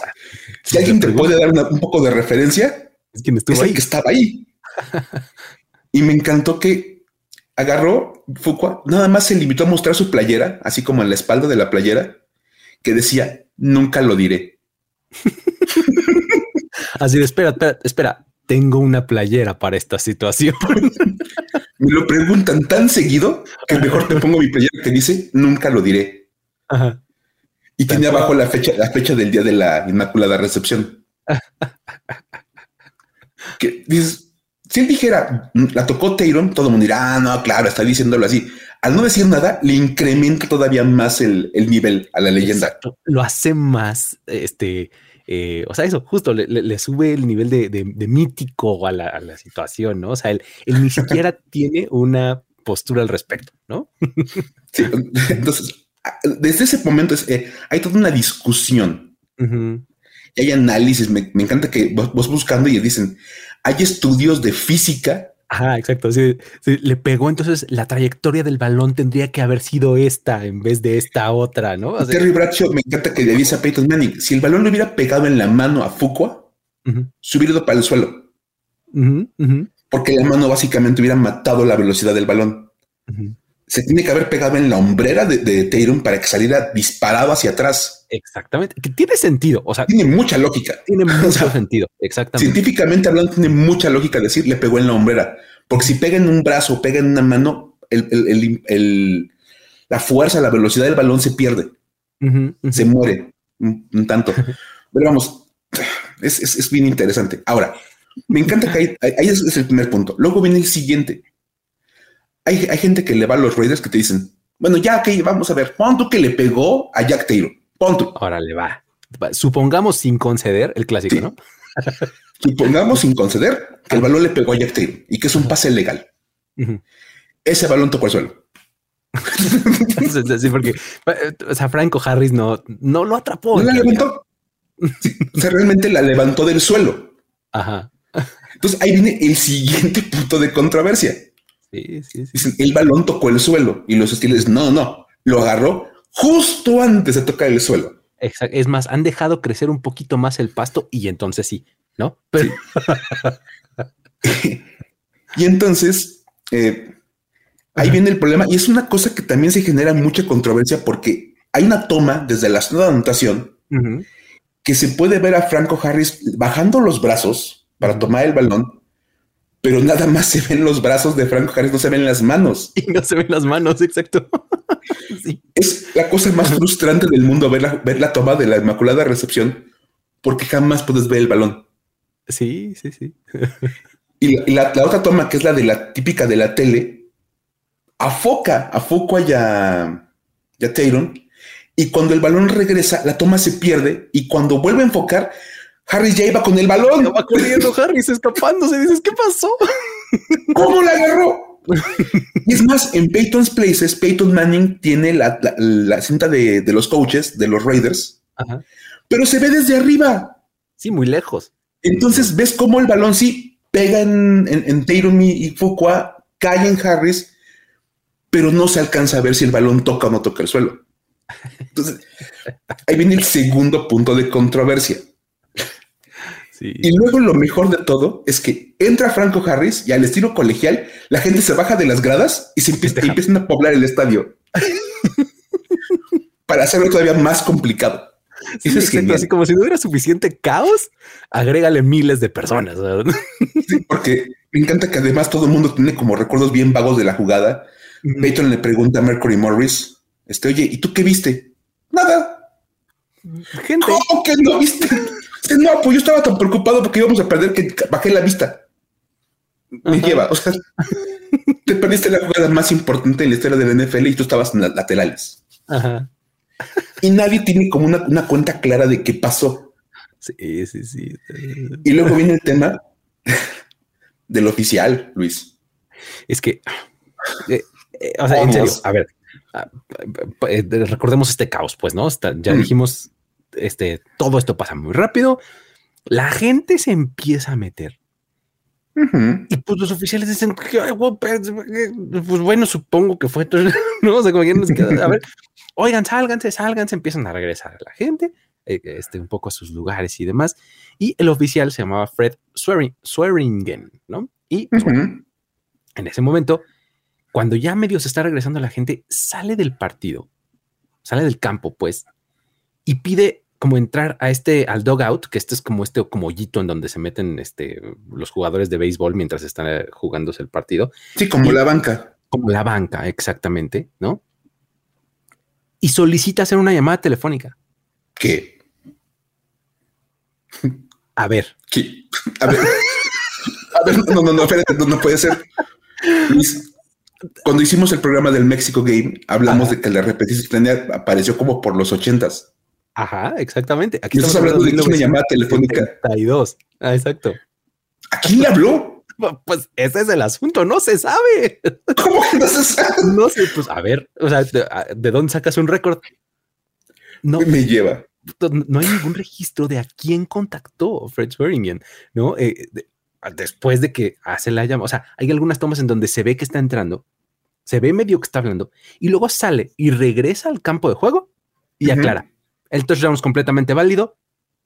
Speaker 3: si alguien te puede dar un poco de referencia, es quien estuvo ahí. que estaba ahí. y me encantó que agarró Fuqua, nada más se limitó a mostrar su playera, así como en la espalda de la playera, que decía, nunca lo diré.
Speaker 1: así de, espera, espera, espera, tengo una playera para esta situación.
Speaker 3: Me lo preguntan tan seguido que mejor te pongo mi playera que dice nunca lo diré. Y tiene abajo la fecha, la fecha del día de la Inmaculada Recepción. Que dices, si él dijera, mm, la tocó Tayron, todo el mundo dirá, ah, no, claro, está diciéndolo así. Al no decir nada, le incrementa todavía más el, nivel a la leyenda.
Speaker 1: Lo hace más, este, eh, o sea, eso, justo le, sube el nivel de, mítico a la, situación, ¿no? O sea, él, ni siquiera tiene una postura al respecto, ¿no?
Speaker 3: sí, entonces, desde ese momento es, eh, hay toda una discusión y hay análisis. Me, encanta que vos, buscando y dicen, hay estudios de física
Speaker 1: Ajá, exacto. Sí, le pegó. Entonces la trayectoria del balón tendría que haber sido esta en vez de esta otra, ¿no?
Speaker 3: Terry Bradshaw me encanta que le dice a Peyton Manning: si el balón le hubiera pegado en la mano a Fuqua, se hubiera ido para el suelo. Porque la mano básicamente hubiera matado la velocidad del balón. Se tiene que haber pegado en la hombrera de, de para que saliera disparado hacia atrás.
Speaker 1: Exactamente. Que tiene sentido. O sea,
Speaker 3: tiene mucha lógica.
Speaker 1: Tiene mucho sentido. Exactamente.
Speaker 3: Científicamente hablando, tiene mucha lógica decir le pegó en la hombrera. Porque si pega en un brazo o pega en una mano, la fuerza, la velocidad del balón se pierde. Se muere un, tanto. Pero vamos, es, bien interesante. Ahora, me encanta que ahí, es, el primer punto. Luego viene el siguiente. Hay, hay gente que le va a los Raiders que te dicen, bueno, ya que vamos a ver, ¿cuánto que le pegó a Jack Taylor? Punto.
Speaker 1: Ahora le va. Supongamos sin conceder el clásico, ¿no?
Speaker 3: Supongamos sin conceder que el balón le pegó a Jack Taylor y que es un pase legal. Ese balón tocó el suelo.
Speaker 1: sí, porque o sea, Franco Harris no, no lo atrapó.
Speaker 3: No la levantó. o sea, realmente la levantó del suelo.
Speaker 1: Ajá.
Speaker 3: Entonces ahí viene el siguiente punto de controversia.
Speaker 1: Sí, sí, sí.
Speaker 3: Dicen, el balón tocó el suelo y los hostiles, no, no, lo agarró justo antes de tocar el suelo.
Speaker 1: Exacto. Es más, han dejado crecer un poquito más el pasto y entonces sí, ¿no?
Speaker 3: y entonces eh, ahí viene el problema y es una cosa que también se genera mucha controversia porque hay una toma desde la zona de anotación que se puede ver a Franco Harris bajando los brazos para tomar el balón pero nada más se ven los brazos de Franco Harris, no se ven las manos.
Speaker 1: Y no se ven las manos, exacto.
Speaker 3: Es la cosa más frustrante del mundo ver la, ver la toma de la Inmaculada Recepción porque jamás puedes ver el balón.
Speaker 1: Sí, sí, sí.
Speaker 3: y, la, otra toma, que es la de la típica de la tele, afoca a Fuqua y a, y a y cuando el balón regresa, la toma se pierde, y cuando vuelve a enfocar, Harris ya iba con el balón.
Speaker 1: va corriendo Harris escapándose. Dices, ¿qué pasó?
Speaker 3: ¿Cómo la agarró? y es más, en Peyton's Places, Peyton Manning tiene la, cinta de, los coaches, de los Raiders, pero se ve desde arriba.
Speaker 1: Sí, muy lejos.
Speaker 3: Entonces ves cómo el balón sí pega en, en, Tatum y Fuqua, cae en Harris, pero no se alcanza a ver si el balón toca o no toca el suelo. Entonces, ahí viene el segundo punto de controversia. Y luego lo mejor de todo es que entra Franco Harris y al estilo colegial, la gente se baja de las gradas y se empiezan a poblar el estadio para hacerlo todavía más complicado.
Speaker 1: es así como si no hubiera suficiente caos, agrégale miles de personas.
Speaker 3: porque me encanta que además todo el mundo tiene como recuerdos bien vagos de la jugada. Peyton le pregunta a Mercury Morris, este, oye, ¿y tú qué viste? Nada. Gente. ¿Cómo que no viste? No, pues yo estaba tan preocupado porque íbamos a perder que bajé la vista. Me lleva, o sea, te perdiste la jugada más importante en la historia del NFL y tú estabas en las laterales. Ajá. Y nadie tiene como una, cuenta clara de qué pasó.
Speaker 1: Sí, sí, sí.
Speaker 3: Y luego viene el tema del oficial, Luis.
Speaker 1: Es que, eh, eh, o sea, en serio, a ver, ah, eh, recordemos este caos, pues, ¿no? ya dijimos este, todo esto pasa muy rápido. La gente se empieza a meter. Y pues los oficiales dicen, pues, pues bueno, supongo que fue, no o sea, como a ver, oigan, sálganse, sálganse, empiezan a regresar a la gente, eh, este, un poco a sus lugares y demás. Y el oficial se llamaba Fred Swearingen, ¿no? Y pues, en ese momento, cuando ya medio se está regresando la gente, sale del partido, sale del campo, pues, y pide como entrar a este, al dugout, que este es como este como hoyito en donde se meten este, los jugadores de béisbol mientras están eh, jugándose el partido.
Speaker 3: Sí, como la banca.
Speaker 1: Como la banca, exactamente, ¿no? Y solicita hacer una llamada telefónica.
Speaker 3: ¿Qué?
Speaker 1: A ver.
Speaker 3: ¿Qué? A ver. A ver, no, no, no, espérate, no, puede ser. Luis, cuando hicimos el programa del México Game, hablamos de que la repetición apareció como por los ochentas.
Speaker 1: Ajá, exactamente.
Speaker 3: Aquí estamos hablando de una llamada telefónica.
Speaker 1: 72. Ah, exacto.
Speaker 3: ¿A quién le habló?
Speaker 1: Pues ese es el asunto, no se sabe.
Speaker 3: ¿Cómo que no se sabe?
Speaker 1: No sé, pues a ver, o sea, ¿de, dónde sacas un récord?
Speaker 3: No me lleva.
Speaker 1: No hay ningún registro de a quién contactó Fred Swearingen, ¿no? Eh, después de que hace la llamada, o sea, hay algunas tomas en donde se ve que está entrando, se ve medio que está hablando, y luego sale y regresa al campo de juego y aclara, el touchdown es completamente válido,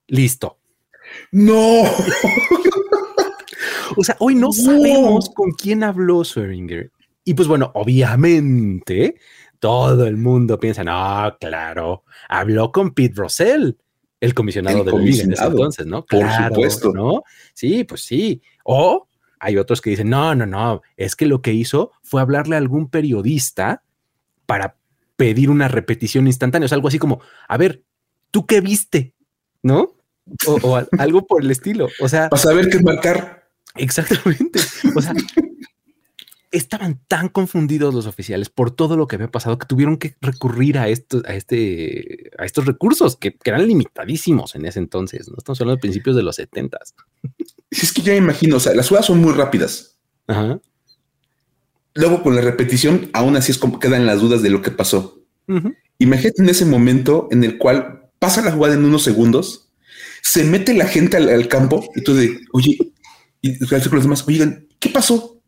Speaker 1: listo.
Speaker 3: No.
Speaker 1: o sea, hoy no, sabemos con quién habló Swearinger. Y pues bueno, obviamente todo el mundo piensa, no, claro, habló con Pete Russell, el comisionado de la liga en ese entonces, ¿no?
Speaker 3: Por supuesto.
Speaker 1: ¿no? Sí, pues sí. O hay otros que dicen, no, no, no, es que lo que hizo fue hablarle a algún periodista para pedir una repetición instantánea, o sea, algo así como, a ver, ¿tú qué viste? ¿No? O, algo por el estilo. O sea,
Speaker 3: para saber qué marcar.
Speaker 1: Exactamente. O sea, estaban tan confundidos los oficiales por todo lo que había pasado que tuvieron que recurrir a estos, a este, a estos recursos que, eran limitadísimos en ese entonces. No estamos hablando de principios de los setentas.
Speaker 3: Es que ya imagino, o sea, las jugadas son muy rápidas. Ajá. Luego con la repetición, aún así es como quedan las dudas de lo que pasó. Imagínate en ese momento en el cual pasa la jugada en unos segundos, se mete la gente al, campo y tú de, oye, y con los demás, oigan, ¿qué pasó?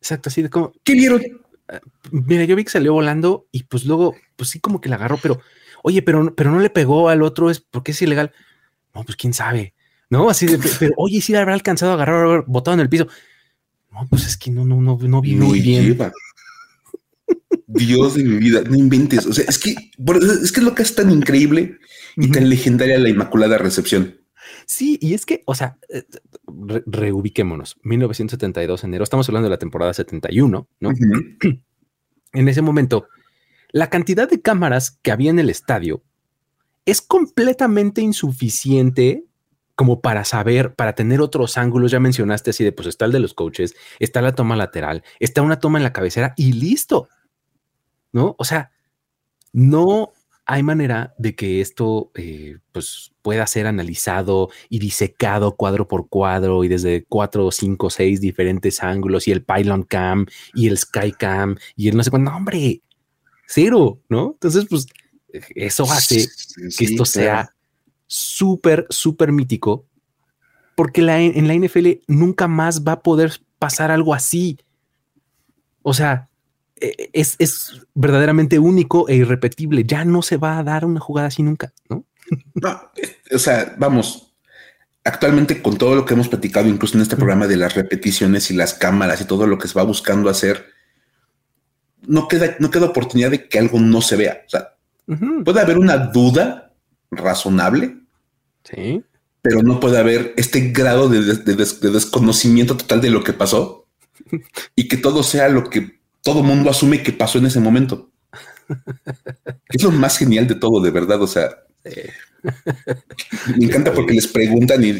Speaker 1: Exacto, así de como,
Speaker 3: ¿qué vieron?
Speaker 1: Ah, mira, yo vi que salió volando y pues luego, pues sí, como que la agarró, pero, oye, pero, pero no le pegó al otro, es porque es ilegal. No, pues quién sabe, no? Así de, pero, oye, sí le habrá alcanzado a agarrar, haber botado en el piso. No, pues es que no, no, no, no vi muy bien.
Speaker 3: Dios de mi vida, no inventes. O sea, es que, es que lo que es tan increíble y tan legendaria la Inmaculada Recepción.
Speaker 1: Sí, y es que, o sea, eh, reubiquémonos. 1972, enero, estamos hablando de la temporada 71, ¿no? en ese momento, la cantidad de cámaras que había en el estadio es completamente insuficiente como para saber, para tener otros ángulos. Ya mencionaste así de, pues está el de los coaches, está la toma lateral, está una toma en la cabecera y listo. ¿No? O sea, no hay manera de que esto eh, pues pueda ser analizado y disecado cuadro por cuadro y desde cuatro, cinco, seis diferentes ángulos y el pylon cam y el sky cam y el no sé cuánto, hombre, cero, ¿no? Entonces, pues eso hace que esto sea súper, súper mítico porque la, en la NFL nunca más va a poder pasar algo así. O sea, e, es, verdaderamente único e irrepetible. Ya no se va a dar una jugada así nunca, ¿no?
Speaker 3: o sea, vamos, actualmente con todo lo que hemos platicado, incluso en este programa de las repeticiones y las cámaras y todo lo que se va buscando hacer, no queda, no queda oportunidad de que algo no se vea. O sea, puede haber una duda razonable,
Speaker 1: sí,
Speaker 3: pero no puede haber este grado de desconocimiento total de lo que pasó y que todo sea lo que todo mundo asume que pasó en ese momento. es lo más genial de todo, de verdad. O sea, me encanta porque les preguntan y,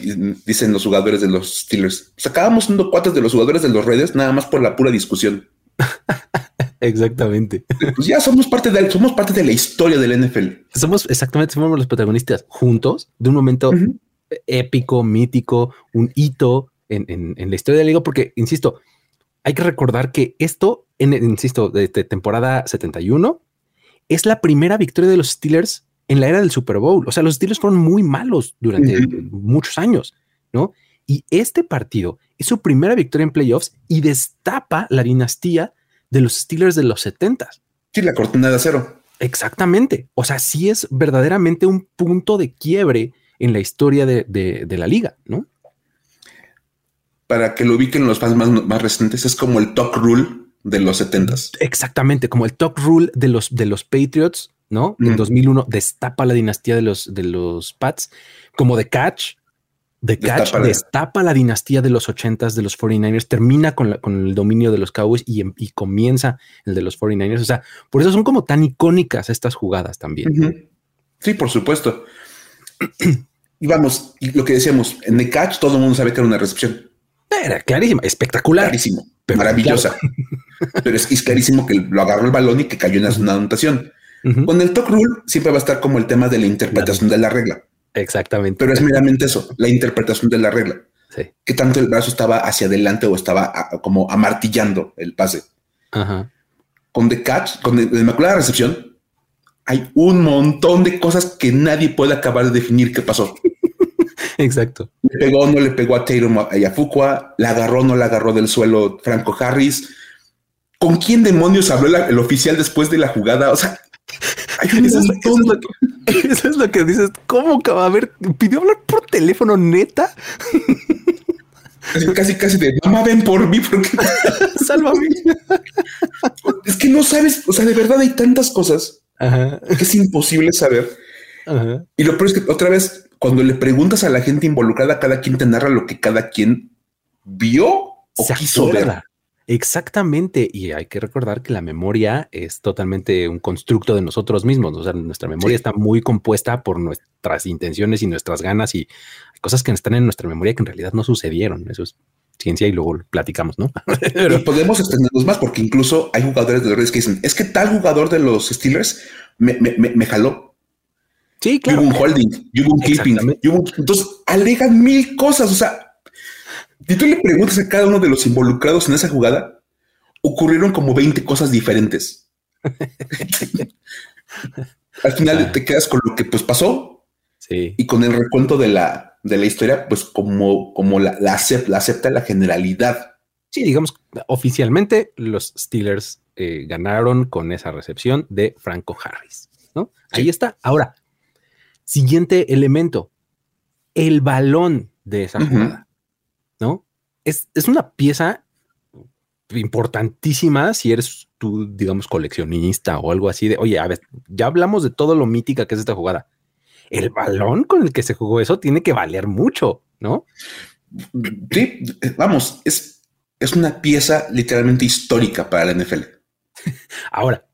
Speaker 3: dicen los jugadores de los Steelers. Sacábamos siendo cuates de los jugadores de los redes nada más por la pura discusión.
Speaker 1: Exactamente.
Speaker 3: Pues ya somos parte de somos parte de la historia del NFL.
Speaker 1: Somos exactamente somos los protagonistas juntos de un momento épico, mítico, un hito en, en la historia de la liga, porque insisto, hay que recordar que esto, en, insisto, de, temporada 71, es la primera victoria de los Steelers en la era del Super Bowl. O sea, los Steelers fueron muy malos durante muchos años, ¿no? Y este partido es su primera victoria en playoffs y destapa la dinastía de los Steelers de los 70.
Speaker 3: Sí, la cortina de acero.
Speaker 1: Exactamente. O sea, sí es verdaderamente un punto de quiebre en la historia de, de la liga, ¿no?
Speaker 3: Para que lo ubiquen los fans más, más recientes, es como el talk rule de los 70
Speaker 1: Exactamente, como el talk rule de los, de los Patriots, ¿no? En 2001 destapa la dinastía de los, de los Pats, como de Catch, de Catch destapa, la dinastía de los 80 de los 49ers, termina con, con el dominio de los Cowboys y, y, comienza el de los 49ers. O sea, por eso son como tan icónicas estas jugadas también.
Speaker 3: Sí, por supuesto. y vamos, lo que decíamos, en The Catch todo el mundo sabe que era una recepción.
Speaker 1: Era clarísima, espectacular.
Speaker 3: Clarísimo, maravillosa. Pero es, es, clarísimo que lo agarró el balón y que cayó en una anotación. Con el talk rule siempre va a estar como el tema de la interpretación de la regla.
Speaker 1: Exactamente.
Speaker 3: Pero es meramente eso, la interpretación de la regla. Sí. Que tanto el brazo estaba hacia adelante o estaba como amartillando el pase.
Speaker 1: Ajá.
Speaker 3: Con The Catch, con la Inmaculada Recepción, hay un montón de cosas que nadie puede acabar de definir qué pasó.
Speaker 1: Exacto.
Speaker 3: Le pegó o no le pegó a Taylor Ayafukwa, la agarró o no la agarró del suelo Franco Harris. ¿Con quién demonios habló el oficial después de la jugada? O sea,
Speaker 1: eso, es, lo que, dices. ¿Cómo? A ver, pidió hablar por teléfono, neta.
Speaker 3: Casi, casi de mamá, ven por mí porque
Speaker 1: sálvame.
Speaker 3: es que no sabes, o sea, de verdad hay tantas cosas que es imposible saber. Y lo peor es que otra vez, cuando le preguntas a la gente involucrada, cada quien te narra lo que cada quien vio o quiso ver.
Speaker 1: Exactamente, y hay que recordar que la memoria es totalmente un constructo de nosotros mismos, o sea, nuestra memoria está muy compuesta por nuestras intenciones y nuestras ganas y cosas que están en nuestra memoria que en realidad no sucedieron, eso es ciencia y luego platicamos, ¿no?
Speaker 3: Pero podemos extendernos más porque incluso hay jugadores de los Reyes que dicen, es que tal jugador de los Steelers me, me, jaló.
Speaker 1: Sí, claro.
Speaker 3: Hubo un holding, hubo un keeping, entonces alegan mil cosas, o sea, si tú le preguntas a cada uno de los involucrados en esa jugada, ocurrieron como 20 cosas diferentes. Al final ah. te quedas con lo que pues pasó y con el recuento de la, de la historia, pues como, como la, la, acepta, la generalidad.
Speaker 1: Sí, digamos, oficialmente los Steelers eh, ganaron con esa recepción de Franco Harris, ¿no? Ahí está. Ahora, siguiente elemento, el balón de esa jugada. ¿no? Es, una pieza importantísima si eres tú, digamos, coleccionista o algo así de, oye, a ver, ya hablamos de todo lo mítica que es esta jugada. El balón con el que se jugó eso tiene que valer mucho, ¿no?
Speaker 3: Sí, vamos, es, es una pieza literalmente histórica para la NFL.
Speaker 1: Ahora,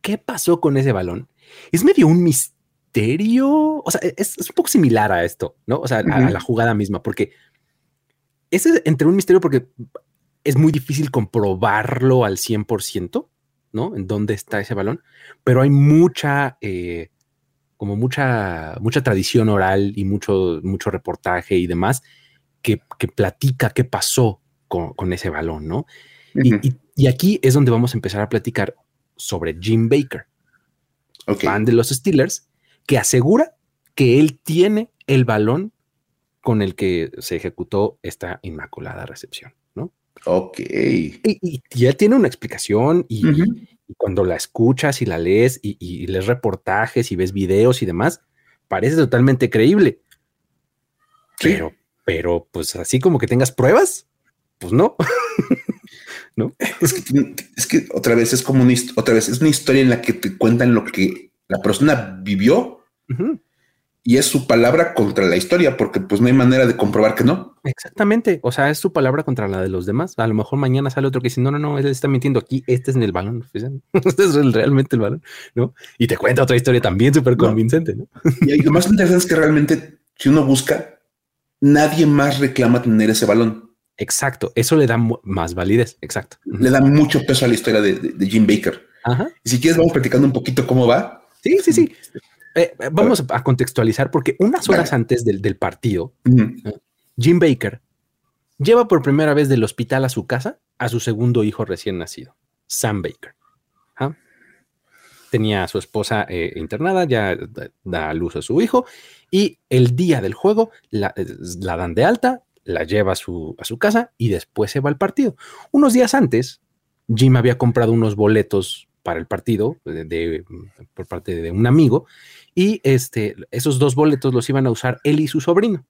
Speaker 1: ¿qué pasó con ese balón? Es medio un misterio, o sea, es, un poco similar a esto, ¿no? O sea, a la jugada misma, porque ese es entre un misterio porque es muy difícil comprobarlo al 100%, ¿no? En dónde está ese balón, pero hay mucha, eh, como mucha, mucha tradición oral y mucho, mucho reportaje y demás que, platica qué pasó con, ese balón, ¿no? y, aquí es donde vamos a empezar a platicar sobre Jim Baker, fan de los Steelers, que asegura que él tiene el balón con el que se ejecutó esta inmaculada recepción, ¿no?
Speaker 3: Ok.
Speaker 1: Y, ya tiene una explicación y, cuando la escuchas y la lees y, lees reportajes y ves videos y demás, parece totalmente creíble. Pero, pero, pues así como que tengas pruebas, pues no. ¿No?
Speaker 3: Es que, es que otra vez es como una, otra vez es una historia en la que te cuentan lo que la persona vivió y es su palabra contra la historia, porque pues no hay manera de comprobar que no.
Speaker 1: Exactamente, o sea, es su palabra contra la de los demás. A lo mejor mañana sale otro que dice, no, no, no, él está mintiendo aquí, este es en el balón, este es realmente el balón, ¿no? Y te cuenta otra historia también súper convincente, ¿no?
Speaker 3: Y lo más interesante es que realmente, si uno busca, nadie más reclama tener ese balón.
Speaker 1: Exacto, eso le da más validez, exacto.
Speaker 3: Le da mucho peso a la historia de, Jim Baker.
Speaker 1: Ajá.
Speaker 3: Y si quieres, vamos platicando un poquito cómo va.
Speaker 1: Sí, sí, sí. Eh, eh, vamos a contextualizar porque unas horas antes del, partido, Jim Baker lleva por primera vez del hospital a su casa a su segundo hijo recién nacido, Sam Baker. ¿ah? Tenía a su esposa eh, internada, ya da, a luz a su hijo y el día del juego la, dan de alta, la lleva a su, a su casa y después se va al partido. Unos días antes, Jim había comprado unos boletos para el partido de, por parte de un amigo y este, esos dos boletos los iban a usar él y su sobrino.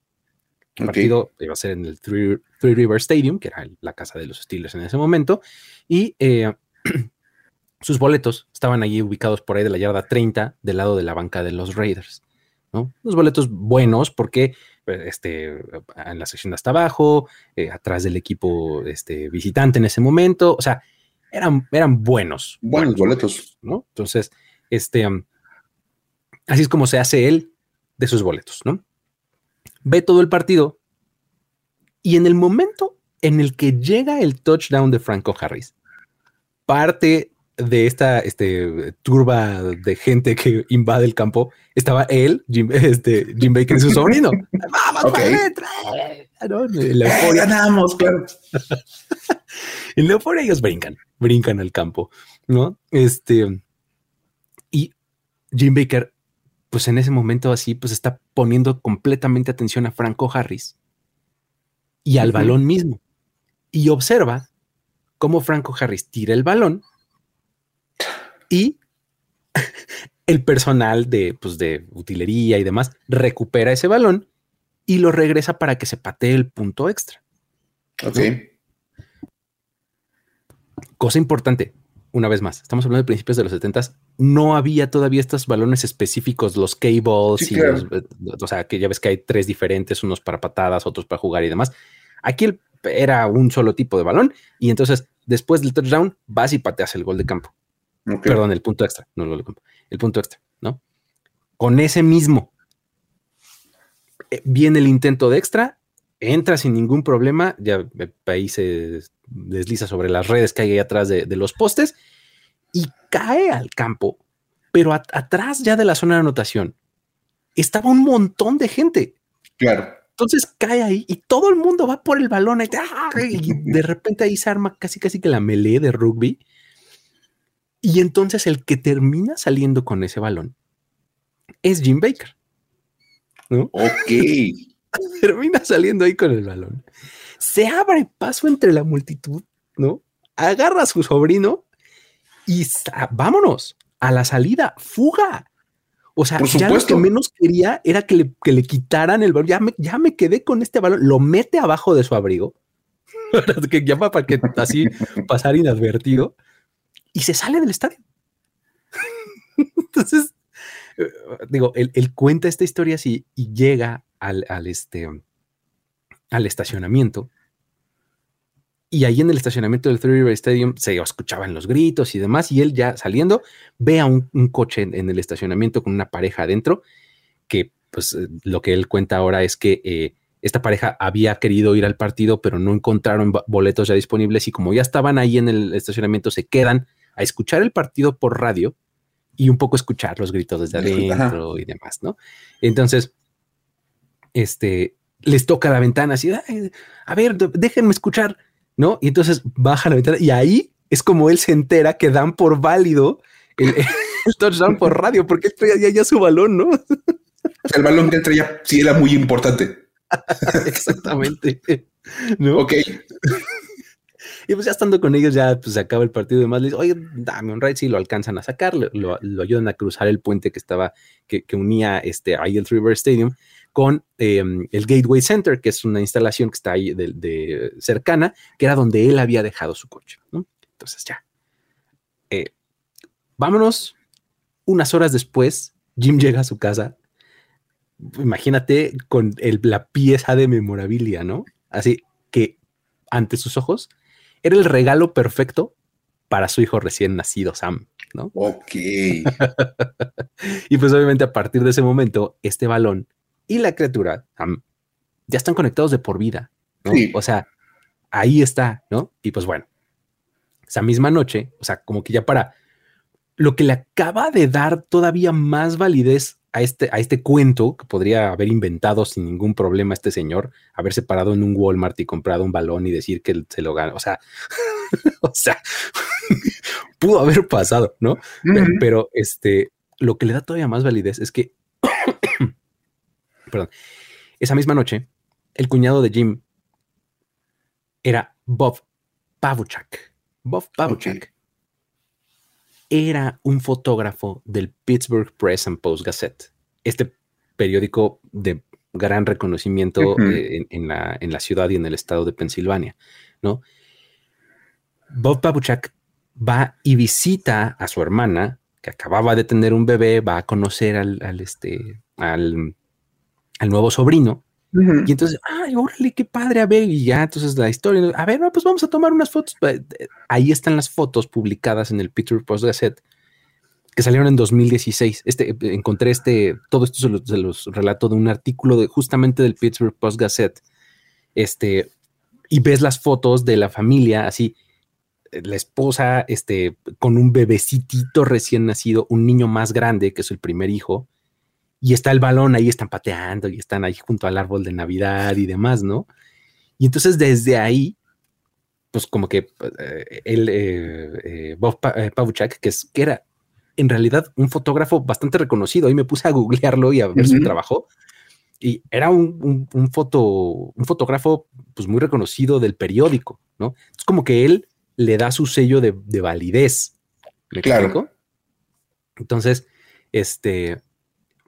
Speaker 1: El partido iba a ser en el Three, River Stadium, que era la casa de los Steelers en ese momento, y eh, sus boletos estaban allí ubicados por ahí de la yarda 30 del lado de la banca de los Raiders. ¿no? Unos boletos buenos porque pues, este, en la sección de hasta abajo, eh, atrás del equipo este, visitante en ese momento, o sea, eran, eran buenos.
Speaker 3: Buenos, boletos.
Speaker 1: ¿no? Entonces, este, Así es como se hace él de sus boletos, ¿no? Ve todo el partido y en el momento en el que llega el touchdown de Franco Harris, parte de esta este, turba de gente que invade el campo, estaba él, Jim, este, Jim Baker y su sobrino. ¡Vamos, okay. ¿no? La euforia. Ganamos, claro. en la euforia ellos brincan, brincan al campo, ¿no? Este, y Jim Baker, pues en ese momento así, pues está poniendo completamente atención a Franco Harris y al balón mismo. Y observa cómo Franco Harris tira el balón y el personal de, pues, de utilería y demás recupera ese balón y lo regresa para que se patee el punto extra.
Speaker 3: Ok.
Speaker 1: Cosa importante, una vez más, estamos hablando de principios de los 70 no había todavía estos balones específicos, los cables y los, o sea, que ya ves que hay tres diferentes, unos para patadas, otros para jugar y demás. Aquí era un solo tipo de balón y entonces después del touchdown vas y pateas el gol de campo. Perdón, el punto extra, no campo, el punto extra, ¿no? Con ese mismo eh, viene el intento de extra, entra sin ningún problema, ya ahí se desliza sobre las redes que hay ahí atrás de, los postes y cae al campo, pero atrás ya de la zona de anotación estaba un montón de gente.
Speaker 3: Claro.
Speaker 1: Entonces cae ahí y todo el mundo va por el balón y, de repente ahí se arma casi casi que la melee de rugby. Y entonces el que termina saliendo con ese balón es Jim Baker.
Speaker 3: Ok.
Speaker 1: termina saliendo ahí con el balón. Se abre paso entre la multitud, ¿no? Agarra a su sobrino y vámonos a la salida, fuga. O sea, ya lo que menos quería era que le, que le quitaran el balón. Ya me, ya me quedé con este balón. Lo mete abajo de su abrigo, que llama para que así pasar inadvertido y se sale del estadio. Entonces, eh, digo, él, cuenta esta historia así y llega al, este, al estacionamiento. Y ahí en el estacionamiento del Three River Stadium se escuchaban los gritos y demás. Y él ya saliendo ve a un, coche en, el estacionamiento con una pareja adentro. Que pues eh, lo que él cuenta ahora es que eh, esta pareja había querido ir al partido, pero no encontraron boletos ya disponibles. Y como ya estaban ahí en el estacionamiento, se quedan a escuchar el partido por radio y un poco escuchar los gritos desde adentro y demás, ¿no? Entonces, este, les toca la ventana así, a ver, déjenme escuchar, ¿no? Y entonces baja la ventana y ahí es como él se entera que dan por válido el, touchdown por radio, porque él traía ya, su balón, ¿no?
Speaker 3: el balón que él traía sí era muy importante.
Speaker 1: Exactamente.
Speaker 3: ¿No? Ok.
Speaker 1: Y pues ya estando con ellos, ya pues acaba el partido y demás, le dicen, oye, dame un ride, sí, lo alcanzan a sacar, lo, ayudan a cruzar el puente que estaba, que, unía este, ahí el River Stadium con em, el Gateway Center, que es una instalación que está ahí de, cercana, que era donde él había dejado su coche. Entonces ya. Eh, vámonos. Unas horas después, Jim llega a su casa. Imagínate con la pieza de memorabilia, ¿no? Así que ante sus ojos era el regalo perfecto para su hijo recién nacido, Sam, ¿no?
Speaker 3: Ok.
Speaker 1: y pues obviamente a partir de ese momento, este balón y la criatura, Sam, ya están conectados de por vida, ¿no? O sea, ahí está, ¿no? Y pues bueno, esa misma noche, o sea, como que ya para lo que le acaba de dar todavía más validez a este, a este cuento que podría haber inventado sin ningún problema este señor, haberse parado en un Walmart y comprado un balón y decir que se lo gana. O sea, o sea, pudo haber pasado, ¿no? pero, este, lo que le da todavía más validez es que, perdón, esa misma noche, el cuñado de Jim era Bob Pavuchak. Bob Pavuchak era un fotógrafo del Pittsburgh Press and Post Gazette, este periódico de gran reconocimiento eh, en, la, en, la, ciudad y en el estado de Pensilvania, ¿no? Bob Pabuchak va y visita a su hermana, que acababa de tener un bebé, va a conocer al, este, al, al nuevo sobrino, y entonces, ay, órale, qué padre, a ver, y ya, entonces la historia, a ver, pues vamos a tomar unas fotos. Eh, ahí están las fotos publicadas en el Peter Post Gazette que salieron en 2016. Este, encontré este, todo esto se los, relato de un artículo de justamente del Pittsburgh Post Gazette, este, y ves las fotos de la familia así, la esposa, este, con un bebecitito recién nacido, un niño más grande, que es el primer hijo, y está el balón ahí, están pateando y están ahí junto al árbol de Navidad y demás, ¿no? Y entonces desde ahí, pues como que eh, el eh, eh, Bob Pavuchak, que, es, que era en realidad un fotógrafo bastante reconocido, ahí me puse a googlearlo y a ver su trabajo, y era un, foto, un fotógrafo pues muy reconocido del periódico, ¿no? Es como que él le da su sello de, validez. ¿Me claro. Entonces, este,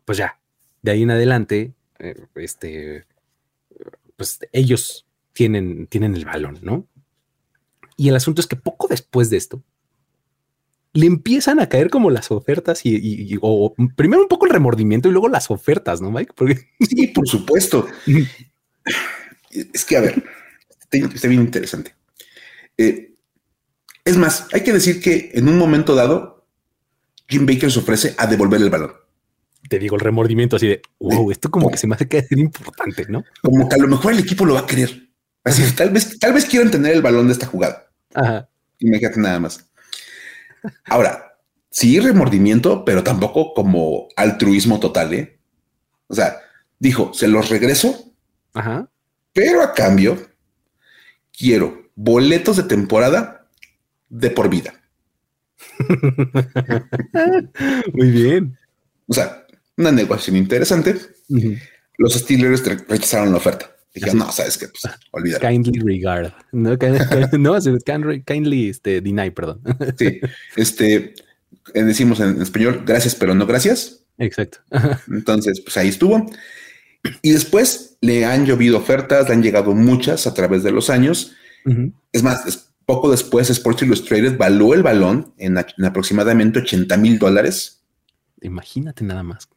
Speaker 1: pues ya, de ahí en adelante, eh, este, pues ellos tienen, tienen el balón, ¿no? Y el asunto es que poco después de esto, le empiezan a caer como las ofertas y, o primero un poco el remordimiento y luego las ofertas, ¿no, Mike?
Speaker 3: Porque... Sí, por supuesto. es que, a ver, está, bien interesante. Eh, es más, hay que decir que en un momento dado, Jim Baker se ofrece a devolver el balón.
Speaker 1: Te digo, el remordimiento así de, wow, esto como que se me hace que ser importante, ¿no?
Speaker 3: Como que a lo mejor el equipo lo va a querer. Así, tal vez, tal vez quieran tener el balón de esta jugada. Ajá. Imagínate nada más. Ahora, sí remordimiento, pero tampoco como altruismo total, ¿eh? O sea, dijo, se los regreso, Ajá. pero a cambio quiero boletos de temporada de por vida.
Speaker 1: Muy bien.
Speaker 3: O sea, una negociación interesante. Los Steelers rechazaron la oferta. Dije, no, sabes qué, pues olvídalo.
Speaker 1: Kindly regard. No, no kindly este, deny, perdón.
Speaker 3: Sí, este eh, decimos en español, gracias, pero no gracias.
Speaker 1: Exacto.
Speaker 3: Entonces, pues ahí estuvo. Y después le han llovido ofertas, le han llegado muchas a través de los años. Es más, poco después Sports Illustrated valuó el balón en, en aproximadamente 80 mil dólares.
Speaker 1: Imagínate nada más.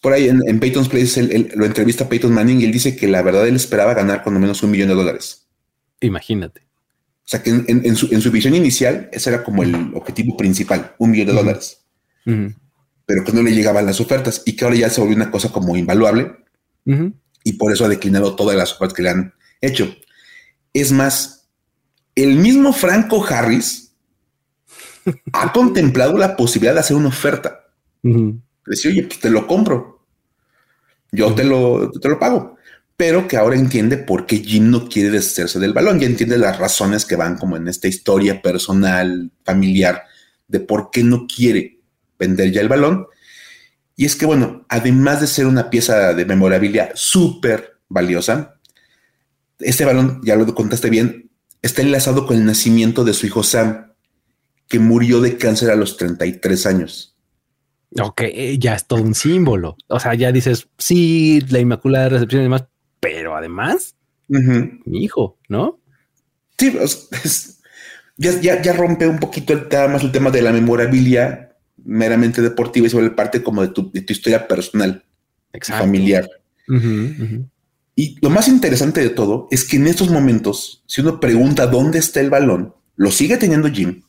Speaker 3: Por ahí en, Peyton's Place lo entrevista Peyton Manning y él dice que la verdad él esperaba ganar cuando menos un millón de dólares.
Speaker 1: Imagínate.
Speaker 3: O sea que en, su, visión inicial ese era como el objetivo principal, un millón de dólares. Pero que no le llegaban las ofertas y que ahora ya se volvió una cosa como invaluable y por eso ha declinado todas las ofertas que le han hecho. Es más, el mismo Franco Harris ha contemplado la posibilidad de hacer una oferta. Decía, oye, pues te lo compro. Yo te lo, te lo pago. Pero que ahora entiende por qué Jim no quiere deshacerse del balón. Ya entiende las razones que van como en esta historia personal, familiar, de por qué no quiere vender ya el balón. Y es que, bueno, además de ser una pieza de memorabilia súper valiosa, este balón, ya lo contaste bien, está enlazado con el nacimiento de su hijo Sam, que murió de cáncer a los 33 años.
Speaker 1: Ok, ya es todo un símbolo. O sea, ya dices, sí, la Inmaculada Recepción y demás, pero además, mi hijo, ¿no?
Speaker 3: Sí, ya, ya, rompe un poquito el tema, más el tema de la memorabilia meramente deportiva y sobre parte como de tu, historia personal, familiar. Y lo más interesante de todo es que en estos momentos, si uno pregunta dónde está el balón, lo sigue teniendo Jim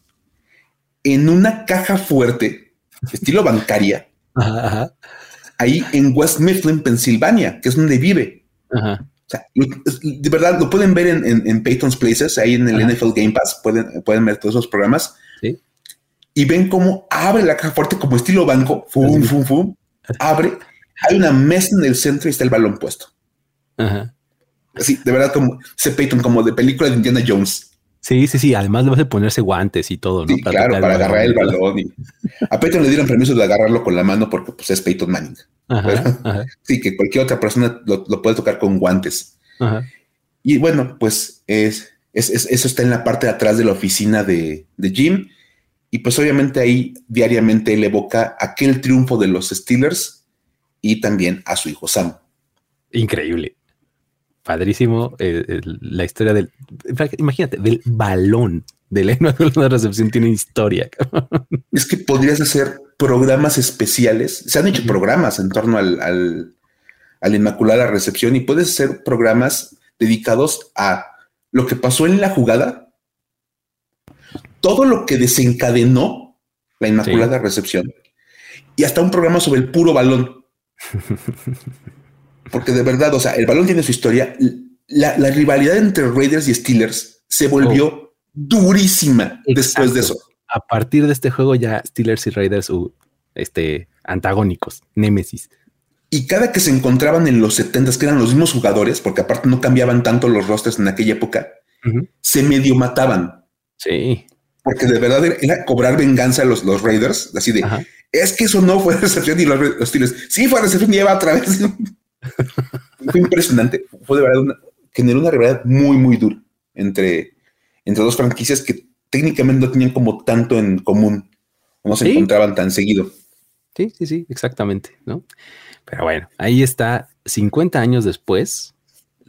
Speaker 3: en una caja fuerte estilo bancaria, ahí en West Mifflin, Pensilvania, que es donde vive. de verdad, lo pueden ver en, Peyton's Places, ahí en el NFL Game Pass, pueden, pueden ver todos esos programas. Y ven cómo abre la caja fuerte como estilo banco, fum, fum, fum, abre, hay una mesa en el centro y está el balón puesto. Así, de verdad, como se Peyton, como de película de Indiana Jones.
Speaker 1: Sí, sí, sí. Además debe ponerse guantes y todo, ¿no?
Speaker 3: Sí, claro, para agarrar el balón. A Peyton le dieron permiso de agarrarlo con la mano porque pues, es Peyton Manning. Sí, que cualquier otra persona lo, puede tocar con guantes. Y bueno, pues es, eso está en la parte de atrás de la oficina de, de Jim. Y pues obviamente ahí diariamente le evoca aquel triunfo de los Steelers y también a su hijo Sam.
Speaker 1: Increíble padrísimo eh, la historia del, imagínate, del balón de la Inmaculada Recepción tiene historia.
Speaker 3: Es que podrías hacer programas especiales. Se han hecho programas en torno al, al, a la Inmaculada Recepción y puedes hacer programas dedicados a lo que pasó en la jugada, todo lo que desencadenó la Inmaculada Recepción y hasta un programa sobre el puro balón. Porque de verdad, o sea, el balón tiene su historia. la, rivalidad entre Raiders y Steelers se volvió oh. durísima después de eso.
Speaker 1: A partir de este juego ya Steelers y Raiders uh, este, antagónicos, némesis.
Speaker 3: Y cada que se encontraban en los 70 que eran los mismos jugadores, porque aparte no cambiaban tanto los rosters en aquella época, se medio mataban.
Speaker 1: Sí.
Speaker 3: Porque de verdad era, cobrar venganza a los, los Raiders, así de, es que eso no fue recepción y los, los Steelers, sí fue recepción y lleva otra vez. fue impresionante. Fue de verdad una, generó una rivalidad muy, muy dura entre, entre dos franquicias que técnicamente no tenían como tanto en común, no se encontraban tan seguido.
Speaker 1: Sí, sí, sí, exactamente, ¿no? Pero bueno, ahí está, 50 años después,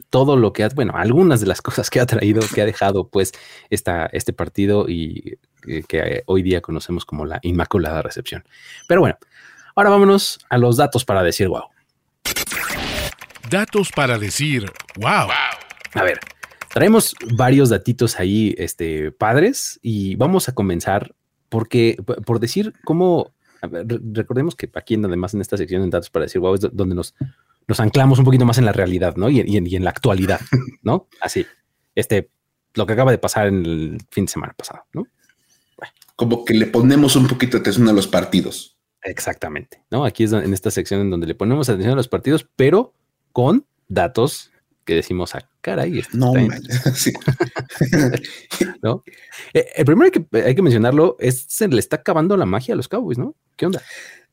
Speaker 1: todo lo que ha, bueno, algunas de las cosas que ha traído, que ha dejado pues esta, este partido y eh, que hoy día conocemos como la Inmaculada Recepción. Pero bueno, ahora vámonos a los datos para decir wow.
Speaker 2: Datos para decir wow.
Speaker 1: A ver, traemos varios datitos ahí, este, padres, y vamos a comenzar porque, por decir cómo, recordemos que aquí además en esta sección de datos para decir wow es donde nos, nos anclamos un poquito más en la realidad, ¿no? Y, en la actualidad, ¿no? Así, este, lo que acaba de pasar en el fin de semana pasado, ¿no?
Speaker 3: Como que le ponemos un poquito de atención a los partidos.
Speaker 1: Exactamente, ¿no? Aquí es en esta sección en donde le ponemos atención a los partidos, pero con datos que decimos a ah, caray.
Speaker 3: No,
Speaker 1: ¿No? Eh, el primero que hay que mencionarlo es se le está acabando la magia a los Cowboys, ¿no? ¿Qué onda?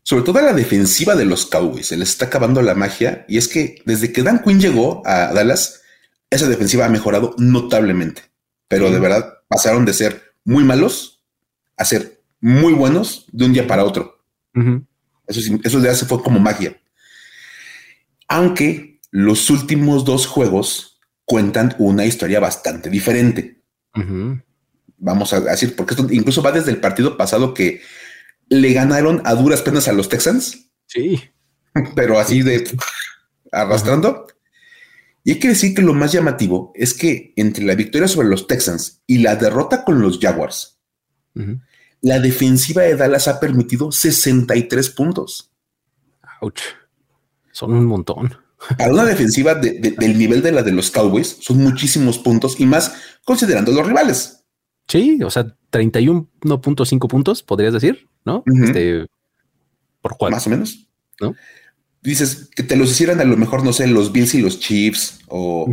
Speaker 3: Sobre todo a la defensiva de los Cowboys, se les está acabando la magia. Y es que desde que Dan Quinn llegó a Dallas, esa defensiva ha mejorado notablemente. Pero de verdad pasaron de ser muy malos a ser muy buenos de un día para otro. Eso, eso de hace fue como magia. Aunque los últimos dos juegos cuentan una historia bastante diferente. Vamos a decir, porque esto incluso va desde el partido pasado que le ganaron a duras penas a los Texans.
Speaker 1: Sí.
Speaker 3: Pero así de arrastrando. Y hay que decir que lo más llamativo es que entre la victoria sobre los Texans y la derrota con los Jaguars, la defensiva de Dallas ha permitido 63 puntos.
Speaker 1: Ouch. Son un montón.
Speaker 3: Para una defensiva del nivel de la de los Cowboys, son muchísimos puntos y más considerando los rivales.
Speaker 1: Sí, o sea, 31.5 puntos, podrías decir, ¿no? Este, por cuál.
Speaker 3: Más o menos. ¿No? Dices que te los hicieran a lo mejor, no sé, los Bills y los Chiefs o,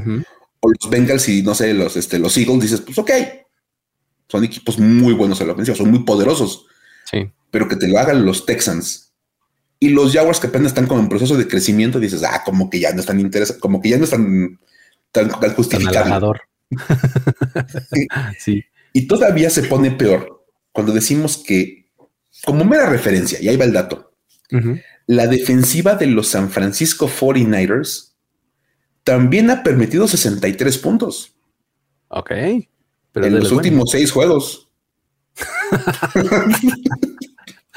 Speaker 3: los Bengals y no sé, los, este, los Eagles. Dices, pues ok, son equipos muy buenos en la ofensiva, son muy poderosos.
Speaker 1: Sí.
Speaker 3: Pero que te lo hagan los Texans y los Jaguars que apenas están como en proceso de crecimiento, dices, ah, como que ya no están interesados, como que ya no están tan, tan justificados. sí. Y todavía se pone peor cuando decimos que, como mera referencia, y ahí va el dato, la defensiva de los San Francisco 49ers también ha permitido 63 puntos.
Speaker 1: Ok.
Speaker 3: Pero en los últimos seis juegos.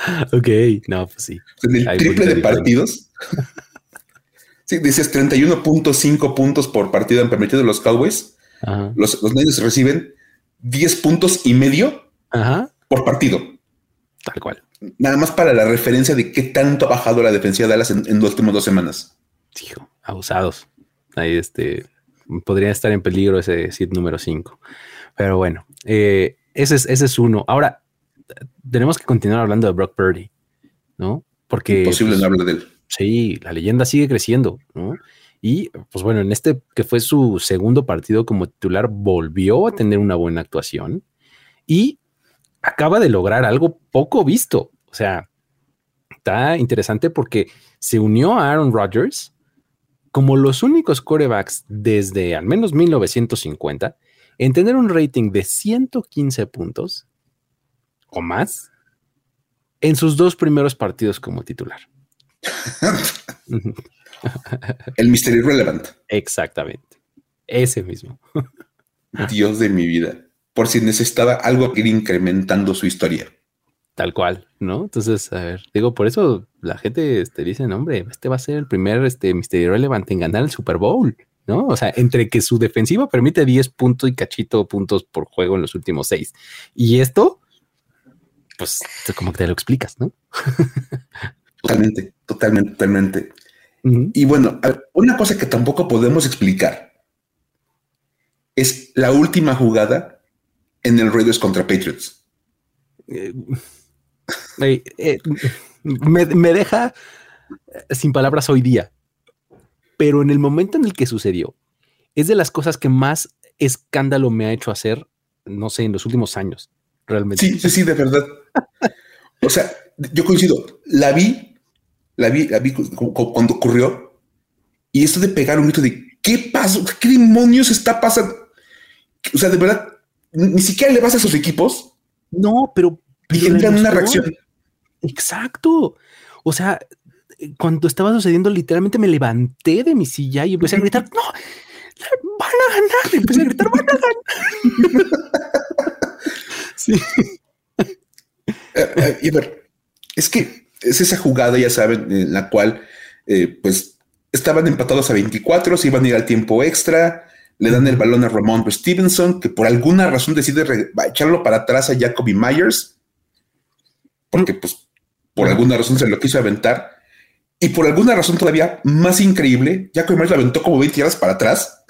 Speaker 1: ok, no, pues sí.
Speaker 3: En el triple de partidos. sí, dices 31.5 puntos por partido han permitido los Cowboys. Los, los reciben 10 puntos y medio por partido.
Speaker 1: Tal cual.
Speaker 3: Nada más para la referencia de qué tanto ha bajado la defensiva de Dallas en, las últimas dos semanas.
Speaker 1: Hijo, abusados. Ahí este podría estar en peligro ese sit número 5. Pero bueno, eh, ese, es, ese es uno. Ahora, tenemos que continuar hablando de Brock Purdy, ¿no? Porque.
Speaker 3: Imposible no hablar de él.
Speaker 1: Sí, la leyenda sigue creciendo, ¿no? Y pues bueno, en este que fue su segundo partido como titular, volvió a tener una buena actuación y acaba de lograr algo poco visto. O sea, está interesante porque se unió a Aaron Rodgers como los únicos corebacks desde al menos 1950 en tener un rating de 115 puntos o más en sus dos primeros partidos como titular.
Speaker 3: El Mystery Relevant.
Speaker 1: Exactamente. Ese mismo.
Speaker 3: Dios de mi vida. Por si necesitaba algo que ir incrementando su historia.
Speaker 1: Tal cual, ¿no? Entonces, a ver, digo, por eso la gente este, dice, hombre, este va a ser el primer este, Mystery Relevant en ganar el Super Bowl, ¿no? O sea, entre que su defensiva permite 10 puntos y cachito puntos por juego en los últimos seis. Y esto, pues como que te lo explicas, ¿no?
Speaker 3: totalmente, totalmente, totalmente. Y bueno, una cosa que tampoco podemos explicar es la última jugada en el Raiders contra Patriots.
Speaker 1: Eh, eh, me, deja sin palabras hoy día, pero en el momento en el que sucedió, es de las cosas que más escándalo me ha hecho hacer, no sé, en los últimos años, realmente.
Speaker 3: Sí, sí, sí, de verdad. o sea, yo coincido, la vi, la vi, la vi cuando ocurrió y esto de pegar un grito de ¿qué pasó? ¿Qué demonios está pasando? O sea, de verdad, ni siquiera le vas a esos equipos.
Speaker 1: No, pero,
Speaker 3: y una reacción.
Speaker 1: Exacto. O sea, cuando estaba sucediendo, literalmente me levanté de mi silla y empecé a gritar, no, van a ganar. empecé a gritar, van a ganar.
Speaker 3: sí. Eh, eh, y a ver, es que es esa jugada, ya saben, en la cual, eh, pues, estaban empatados a 24, se iban a ir al tiempo extra, le dan el balón a Ramon Stevenson, que por alguna razón decide echarlo para atrás a Jacoby Myers, porque pues por alguna razón se lo quiso aventar. Y por alguna razón todavía más increíble, Jacoby Myers lo aventó como 20 yardas para atrás.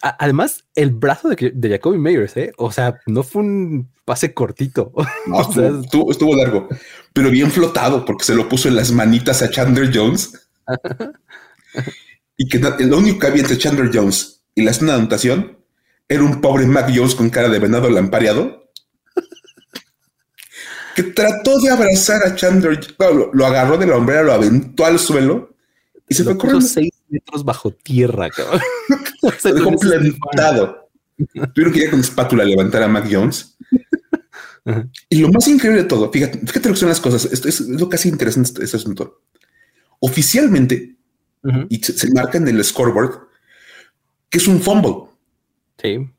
Speaker 1: Además, el brazo de, de Jacoby Myers, ¿eh? o sea, no fue un pase cortito.
Speaker 3: estuvo, largo, pero bien flotado porque se lo puso en las manitas a Chandler Jones. y que lo único que había entre Chandler Jones y la zona de anotación era un pobre Mac Jones con cara de venado lampareado que trató de abrazar a Chandler, lo, agarró de la hombrera, lo aventó al suelo y se fue corriendo.
Speaker 1: seis metros bajo tierra, cabrón.
Speaker 3: se dejó plantado. Tuvieron que ir con espátula a levantar a Mac Jones. Y lo más increíble de todo, fíjate, fíjate lo que son las cosas. Esto es, lo casi interesante este, este asunto. Oficialmente, y se, marca en el scoreboard que es un fumble.
Speaker 1: Sí.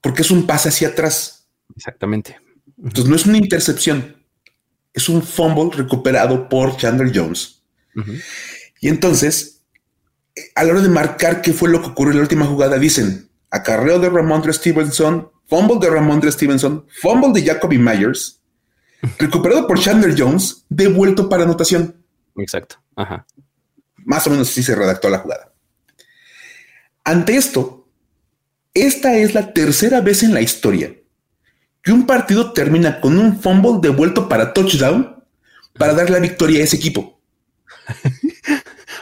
Speaker 3: Porque es un pase hacia atrás.
Speaker 1: Exactamente.
Speaker 3: Entonces no es una intercepción, es un fumble recuperado por Chandler Jones. Y entonces, a la hora de marcar qué fue lo que ocurrió en la última jugada, dicen acarreo de Ramondre Stevenson, fumble de Ramondre Stevenson, fumble de Jacoby Myers, recuperado por Chandler Jones, devuelto para anotación.
Speaker 1: Exacto. Ajá.
Speaker 3: Más o menos así se redactó la jugada. Ante esto, esta es la tercera vez en la historia que un partido termina con un fumble devuelto para touchdown para dar la victoria a ese equipo.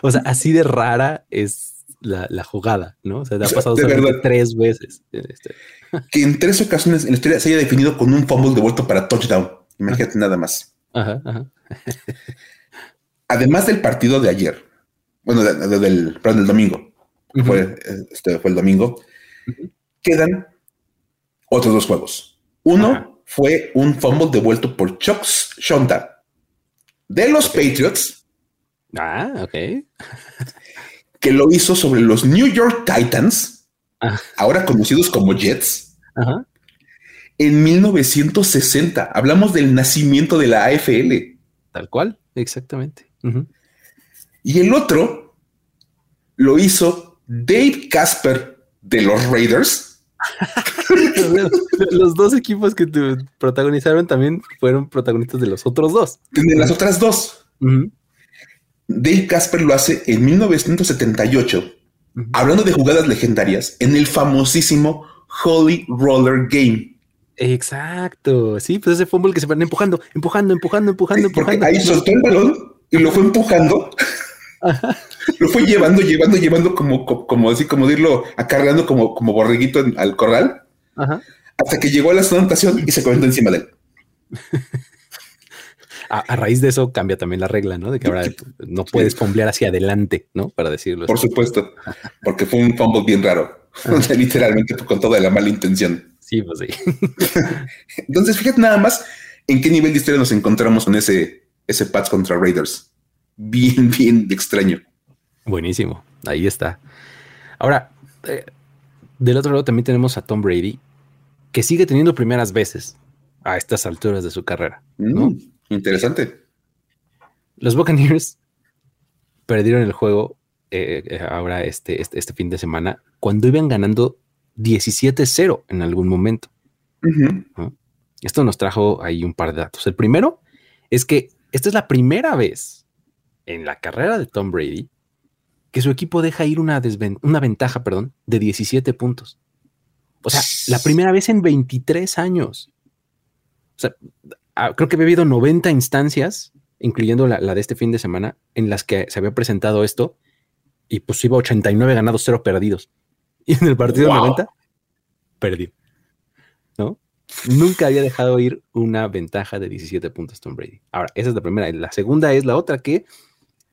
Speaker 1: o sea, así de rara es la, jugada, ¿no? O sea, te ha pasado tres veces. Este.
Speaker 3: que en tres ocasiones en la historia se haya definido con un fumble devuelto para touchdown. Imagínate nada más. Además del partido de ayer, bueno, del, perdón, del domingo, fue, este, fue el domingo, quedan otros dos juegos. Uno fue un fumble devuelto por Chuck Shonda de los Patriots.
Speaker 1: Ah, ok.
Speaker 3: que lo hizo sobre los New York Titans, ah. ahora conocidos como Jets, en 1960. Hablamos del nacimiento de la AFL.
Speaker 1: Tal cual, exactamente.
Speaker 3: Y el otro lo hizo Dave Casper de los Raiders
Speaker 1: los dos equipos que te protagonizaron también fueron protagonistas de los otros dos.
Speaker 3: De las otras dos. Dave Casper lo hace en 1978, hablando de jugadas legendarias, en el famosísimo Holy Roller Game.
Speaker 1: Exacto. Sí, pues ese fútbol que se van empujando, empujando, empujando, empujando, empujando.
Speaker 3: ahí soltó el balón y lo fue empujando. Lo fue llevando, llevando, llevando como, como, así, como dirlo, acarreando como, como borreguito al corral. Hasta que llegó a la anotación y se comentó encima de él.
Speaker 1: A, raíz de eso cambia también la regla, ¿no? De que ahora no puedes fumblear hacia adelante, ¿no? Para decirlo.
Speaker 3: Por supuesto, porque fue un fumble bien raro. Literalmente con toda la mala intención.
Speaker 1: Sí, pues sí.
Speaker 3: Entonces, fíjate nada más en qué nivel de historia nos encontramos con ese, ese Pats contra Raiders bien, bien extraño.
Speaker 1: Buenísimo, ahí está. Ahora, eh, del otro lado también tenemos a Tom Brady, que sigue teniendo primeras veces a estas alturas de su carrera. Mm,
Speaker 3: interesante.
Speaker 1: Los Buccaneers perdieron el juego eh, eh, ahora este, este, este, fin de semana cuando iban ganando 17-0 en algún momento. Esto nos trajo ahí un par de datos. El primero es que esta es la primera vez en la carrera de Tom Brady que su equipo deja ir una, una ventaja, perdón, de 17 puntos. O sea, la primera vez en 23 años. O sea, creo que había habido 90 instancias, incluyendo la, de este fin de semana, en las que se había presentado esto y pues iba 89 ganados, 0 perdidos. Y en el partido 90, perdió. ¿No? Nunca había dejado ir una ventaja de 17 puntos Tom Brady. Ahora, esa es la primera. La segunda es la otra que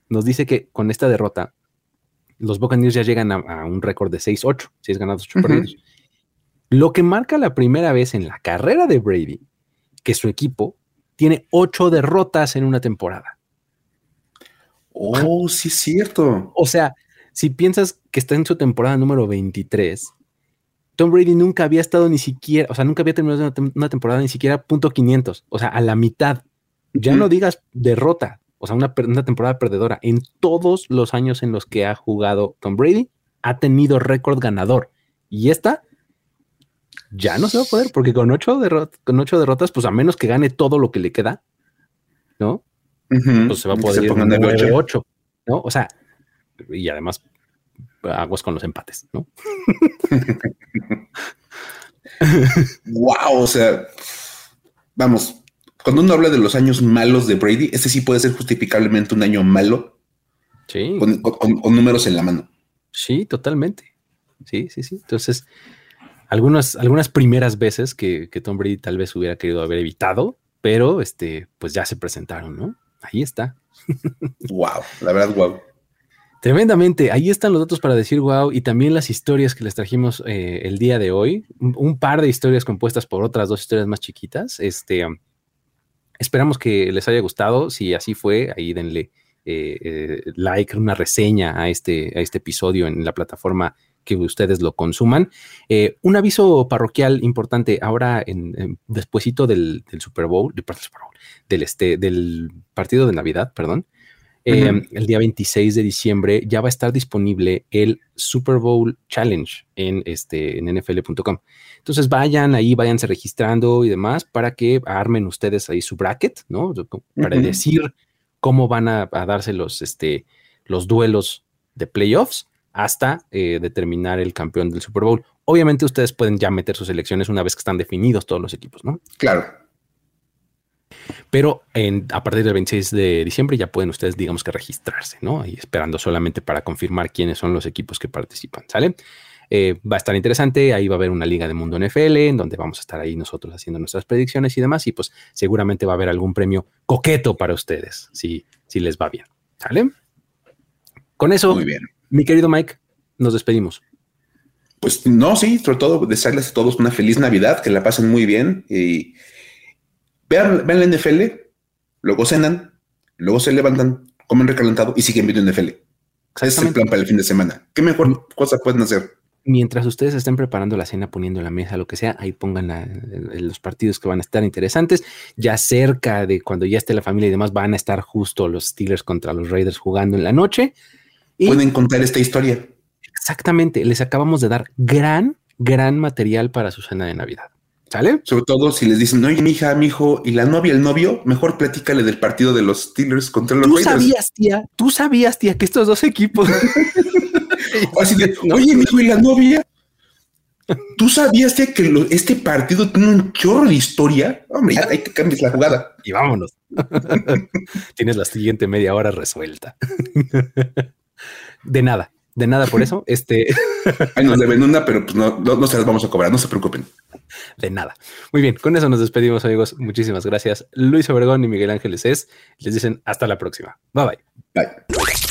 Speaker 1: nos dice que con esta derrota los Buccaneers ya llegan a, un récord de 6-8, 6 ganados, 8 perdidos. Lo que marca la primera vez en la carrera de Brady que su equipo tiene 8 derrotas en una temporada.
Speaker 3: Oh, sí es cierto.
Speaker 1: O sea, si piensas que está en su temporada número 23, Tom Brady nunca había estado ni siquiera, o sea, nunca había terminado una, temporada ni siquiera punto 500, o sea, a la mitad. Ya no digas derrota, o sea, una, temporada perdedora. En todos los años en los que ha jugado Tom Brady, ha tenido récord ganador. Y esta ya no se va a poder, porque con ocho, con ocho derrotas, pues a menos que gane todo lo que le queda, ¿no? Pues se va a poder ir 9 8, ¿no? O sea, y además aguas con los empates, ¿no?
Speaker 3: wow, o sea, vamos, cuando uno habla de los años malos de Brady, ese sí puede ser justificablemente un año malo.
Speaker 1: Sí.
Speaker 3: Con, números en la mano.
Speaker 1: Sí, totalmente. Sí, sí, sí. Entonces, algunas, algunas primeras veces que, Tom Brady tal vez hubiera querido haber evitado, pero este, pues ya se presentaron, ¿no? Ahí está.
Speaker 3: wow, la verdad, wow.
Speaker 1: Tremendamente. Ahí están los datos para decir wow y también las historias que les trajimos eh, el día de hoy. Un, un, par de historias compuestas por otras dos historias más chiquitas. Este, Esperamos que les haya gustado. Si así fue, ahí denle eh, eh, like, una reseña a este, a este episodio en la plataforma que ustedes lo consuman. Eh, un aviso parroquial importante ahora en, despuesito del, Super Bowl, del, este, del partido de Navidad, perdón. El día 26 de diciembre ya va a estar disponible el Super Bowl Challenge en, este, en nfl.com. Entonces vayan ahí, váyanse registrando y demás para que armen ustedes ahí su bracket, ¿no? Para decir cómo van a, darse los, este, los duelos de playoffs hasta eh, determinar el campeón del Super Bowl. Obviamente ustedes pueden ya meter sus elecciones una vez que están definidos todos los equipos, ¿no?
Speaker 3: Claro.
Speaker 1: Pero a partir del 26 de diciembre ya pueden ustedes, digamos que registrarse, ¿no? Y esperando solamente para confirmar quiénes son los equipos que participan, ¿sale? Eh, va a estar interesante, ahí va a haber una liga de mundo NFL en donde vamos a estar ahí nosotros haciendo nuestras predicciones y demás, y pues seguramente va a haber algún premio coqueto para ustedes, si, si les va bien. ¿Sale? Con eso,
Speaker 3: Muy bien.
Speaker 1: Mi querido Mike, nos despedimos.
Speaker 3: Pues no, sí, sobre todo desearles a todos una feliz Navidad, que la pasen muy bien y vean, vean la NFL, luego cenan, luego se levantan, comen recalentado y siguen viendo NFL. Ese es el plan para el fin de semana. ¿Qué mejor cosa pueden hacer?
Speaker 1: mientras ustedes estén preparando la cena, poniendo la mesa, lo que sea, ahí pongan los partidos que van a estar interesantes. Ya cerca de cuando ya esté la familia y demás, van a estar justo los Steelers contra los Raiders jugando en la noche.
Speaker 3: Pueden contar esta historia.
Speaker 1: Exactamente, les acabamos de dar gran, gran material para su cena de Navidad. ¿Sale?
Speaker 3: Sobre todo si les dicen, oye, mi hija, mi hijo, y la novia, el novio, mejor platícale del partido de los Steelers contra los Raiders.
Speaker 1: Tú sabías, tía, tú sabías, tía, que estos dos equipos
Speaker 3: Así de, oye, hijo ¿y la novia? ¿Tú sabías que este partido tiene un chorro de historia? Hombre, ya ahí te cambias la jugada.
Speaker 1: Y vámonos. Tienes la siguiente media hora resuelta. de nada, de nada por eso. Este.
Speaker 3: Ahí nos deben una, pero pues no, no, se las vamos a cobrar, no se preocupen.
Speaker 1: De nada. Muy bien, con eso nos despedimos, amigos. Muchísimas gracias. Luis Obregón y Miguel Ángeles es. Les dicen hasta la próxima. Bye bye.
Speaker 3: Bye.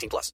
Speaker 4: 18 plus.